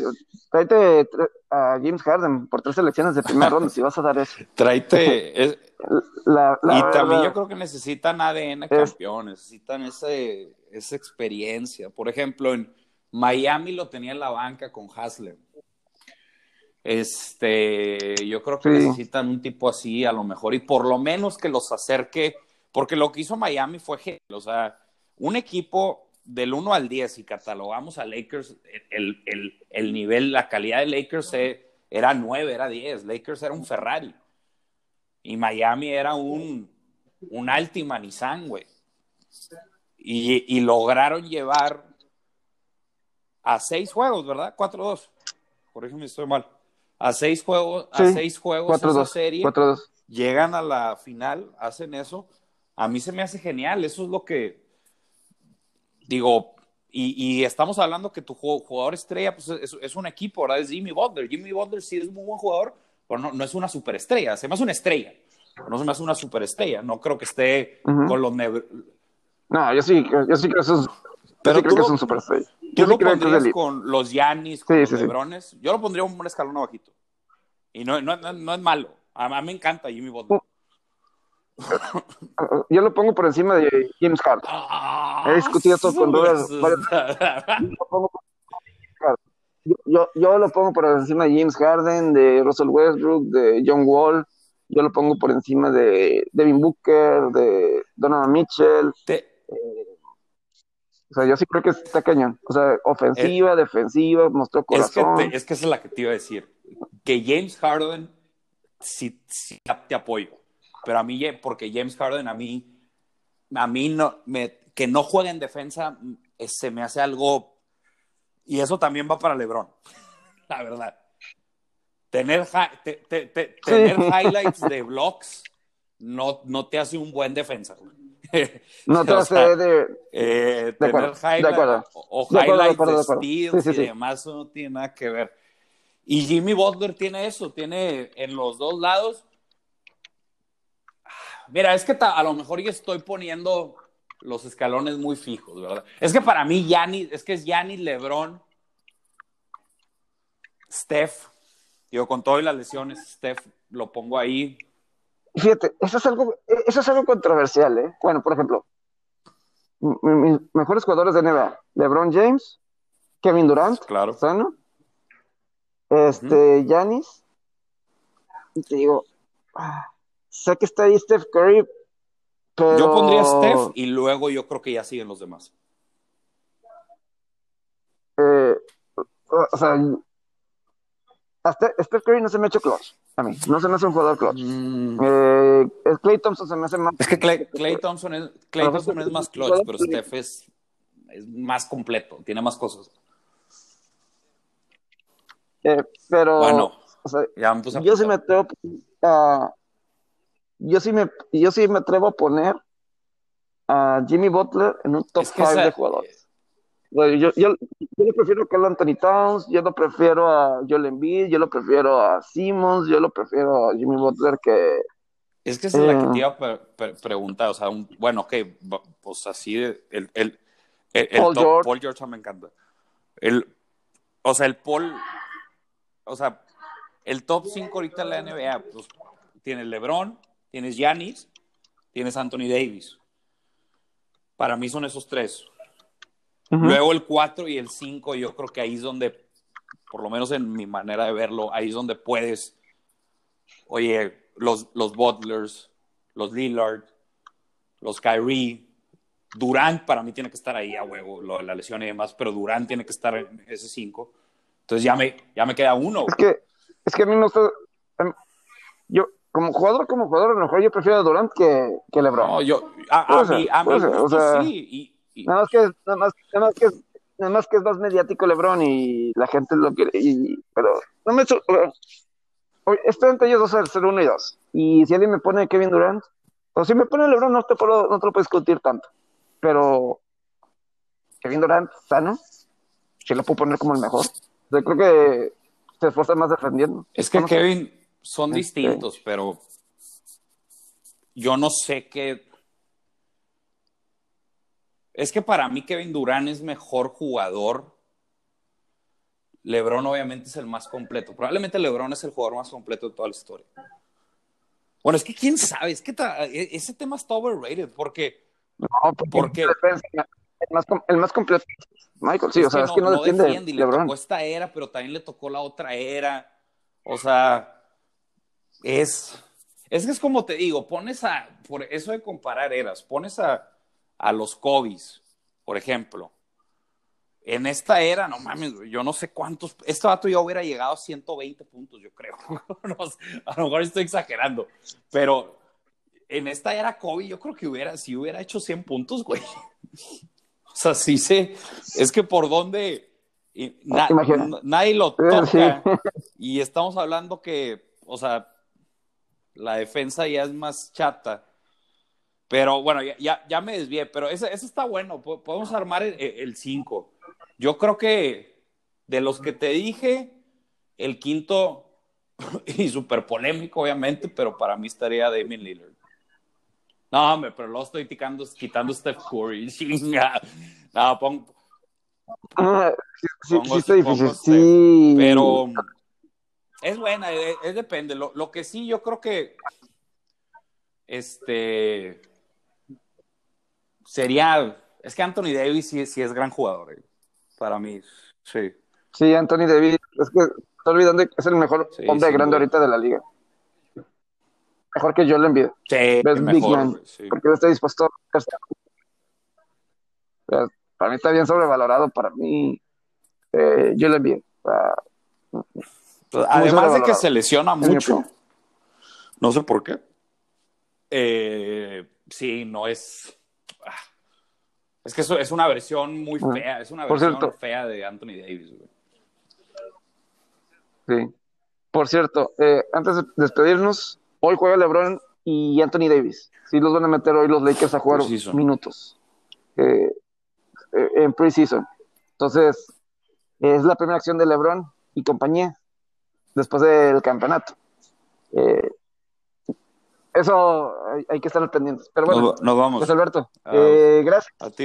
a James Harden por tres selecciones de primera ronda si vas a dar eso. Tráete. y también yo creo que necesitan ADN campeón, necesitan ese, esa experiencia. Por ejemplo, en Miami lo tenía en la banca con Haslem. Este, yo creo que necesitan un tipo así a lo mejor y por lo menos que los acerque, porque lo que hizo Miami fue o sea, un equipo del 1 al 10, si catalogamos a Lakers, el, el, el nivel, la calidad de Lakers eh, era 9, era 10. Lakers era un Ferrari. Y Miami era un, un Altima Nissan, güey. Y, y, lograron llevar a seis juegos, ¿verdad? 4-2. Corrígeme si estoy mal. A seis juegos, a seis juegos esa serie. Llegan a la final, hacen eso. A mí se me hace genial. Eso es lo que digo, y, estamos hablando que tu jugador estrella pues, es, un equipo, ¿verdad? Es Jimmy Butler. Jimmy Butler sí es un muy buen jugador, pero no, no es una superestrella. Se me hace una estrella, pero no se me hace una superestrella. No creo que esté con los... No, yo sí, yo sí creo que es, pero creo que es un superestrella. Yo lo pondrías con los Yanis, con los Lebrones. Yo lo pondría un escalón abajito. Y no, no, no, es malo. A, mí me encanta Jimmy Butler. Yo lo pongo por encima de James Harden. He discutido esto con Robert. Yo, yo, lo pongo por encima de James Harden, de Russell Westbrook, de John Wall. Yo lo pongo por encima de Devin Booker, de Donovan Mitchell. Eh, o sea, yo sí creo que está cañón. O sea, ofensiva, defensiva, mostró corazón. Es que, es que esa es la que te iba a decir. Que James Harden, sí, sí te apoyo pero a mí, porque James Harden a mí, a mí no, me, que no juegue en defensa, se me hace algo, y eso también va para LeBron, la verdad. Tener, tener highlights de blocks no, no te hace un buen defensa. No te hace de, eh, tener highlights o, highlights de, steals y demás no tiene nada que ver. Y Jimmy Butler tiene eso, tiene en los dos lados Mira, es que a lo mejor yo estoy poniendo los escalones muy fijos, ¿verdad? Es que para mí Yanni, es que es Yanni, Lebron, Steph, digo, con todas las lesiones, Steph lo pongo ahí. Fíjate, eso es algo, eso es algo controversial, ¿eh? Bueno, por ejemplo, mis mejores jugadores de NBA, LeBron James, Kevin Durant, claro. ¿sano? Este, Yanis, te digo, ah, sé que está ahí Steph Curry, pero... Yo pondría Steph y luego yo creo que ya siguen los demás. Eh, o sea, hasta Steph Curry no se me ha hecho clutch a mí, no se me hace un jugador clutch. Mm. Eh, Clay Thompson se me hace más... Es que Clay, Thompson, es, Clay Thompson es más clutch, pero Steph es, es más completo, tiene más cosas. Eh, pero... Bueno, o sea, yo sí me atrevo a, yo sí me, yo sí me atrevo a poner a Jimmy Butler en un top 5 de jugadores. Yo, yo, yo, lo prefiero a Anthony Towns, yo lo prefiero a Joel Embiid, yo lo prefiero a Simmons, yo lo prefiero a Jimmy Butler que... Es que esa es la que te iba a preguntar, o sea, bueno, ok, pues así, el, el, el, el Paul, top, George. Paul George me encanta. El, o sea, el Paul, o sea, el top 5 ahorita en la NBA, pues tiene LeBron, tienes Giannis, tienes Anthony Davis. Para mí son esos tres. Luego el 4 y el 5, yo creo que ahí es donde por lo menos en mi manera de verlo, ahí es donde puedes, oye, los, los Butlers, los Lillard, los Kyrie, Durant para mí tiene que estar ahí a huevo, lo la lesión y demás, pero Durant tiene que estar en ese 5. Entonces ya me, ya me queda uno. Es que, es que a mí no está. em, Yo, como jugador, como jugador, a lo mejor yo prefiero a Durant que, que LeBron. No, yo, a, a ser, mi, a ser, o sea, sí. Y, y- Nada más que, nada más, nada más que, es- nada más que es más mediático LeBron y la gente lo quiere. Y, pero no me. estoy entre ellos dos al ser uno y dos. Y si alguien me pone Kevin Durant, o si me pone LeBron, no te, puedo, no te lo puedo discutir tanto. Pero Kevin Durant, sano, sí lo puedo poner como el mejor. Yo creo que se esfuerza más defendiendo. es que. Kevin son Este- distintos, pero yo no sé qué. Es que para mí Kevin Durant es mejor jugador. LeBron obviamente es el más completo. Probablemente LeBron es el jugador más completo de toda la historia. Bueno, es que quién sabe, es que e- ese tema está overrated porque No, porque el, más, el más completo. Michael, sí, o sea, es que no, defiende defiende y le tocó esta era, pero también le tocó la otra era. O sea, es, es que es como te digo, pones a, por eso de comparar eras, pones a, a los Kobe's, por ejemplo. En esta era, no mames, yo no sé cuántos, este vato ya hubiera llegado a 120 puntos, yo creo. No a lo mejor estoy exagerando, pero en esta era Kobe, yo creo que hubiera, si hubiera hecho 100 puntos, güey. O sea, sí sé, es que por dónde na- nadie lo Sí. toca y estamos hablando que, o sea, la defensa ya es más chata. Pero bueno, ya, ya, ya me desvié, pero ese, ese está bueno, po- podemos armar el 5. Yo creo que de los que te dije, el quinto, y súper polémico obviamente, pero para mí estaría Damien Lillard. No, hombre, pero lo estoy quitando, quitando Steph Curry. Chinga. No, Ah, sí, sí, Pongo- sí está difícil. pongo Sí. pero es buena, es, es depende. Lo, lo que sí, yo creo que este sería. Es que Anthony Davis sí, sí es gran jugador. eh, Para mí, sí. Sí, Anthony Davis. Es que estoy olvidando que es el mejor Sí, hombre grande duda. ahorita de la liga. Mejor que yo le envío. Sí, Best Big mejor, Man. güey, sí. Porque él está dispuesto a hacerse. O sea, Para mí está bien sobrevalorado. Para mí, eh, yo le envío. O sea, Además de que se lesiona mucho, no sé por qué. Eh, sí, no es. Es que eso es una versión muy fea, es una Por versión cierto. fea de Anthony Davis. güey. Sí. Por cierto, eh, antes de despedirnos, hoy juega LeBron y Anthony Davis. Sí, los van a meter hoy los Lakers a jugar minutos eh, eh, en preseason. Entonces, es la primera acción de LeBron y compañía después del campeonato. Eh, eso hay, hay que estar pendientes. Pero bueno, Nos, nos vamos. Luis Alberto, Ah. eh, gracias. A ti.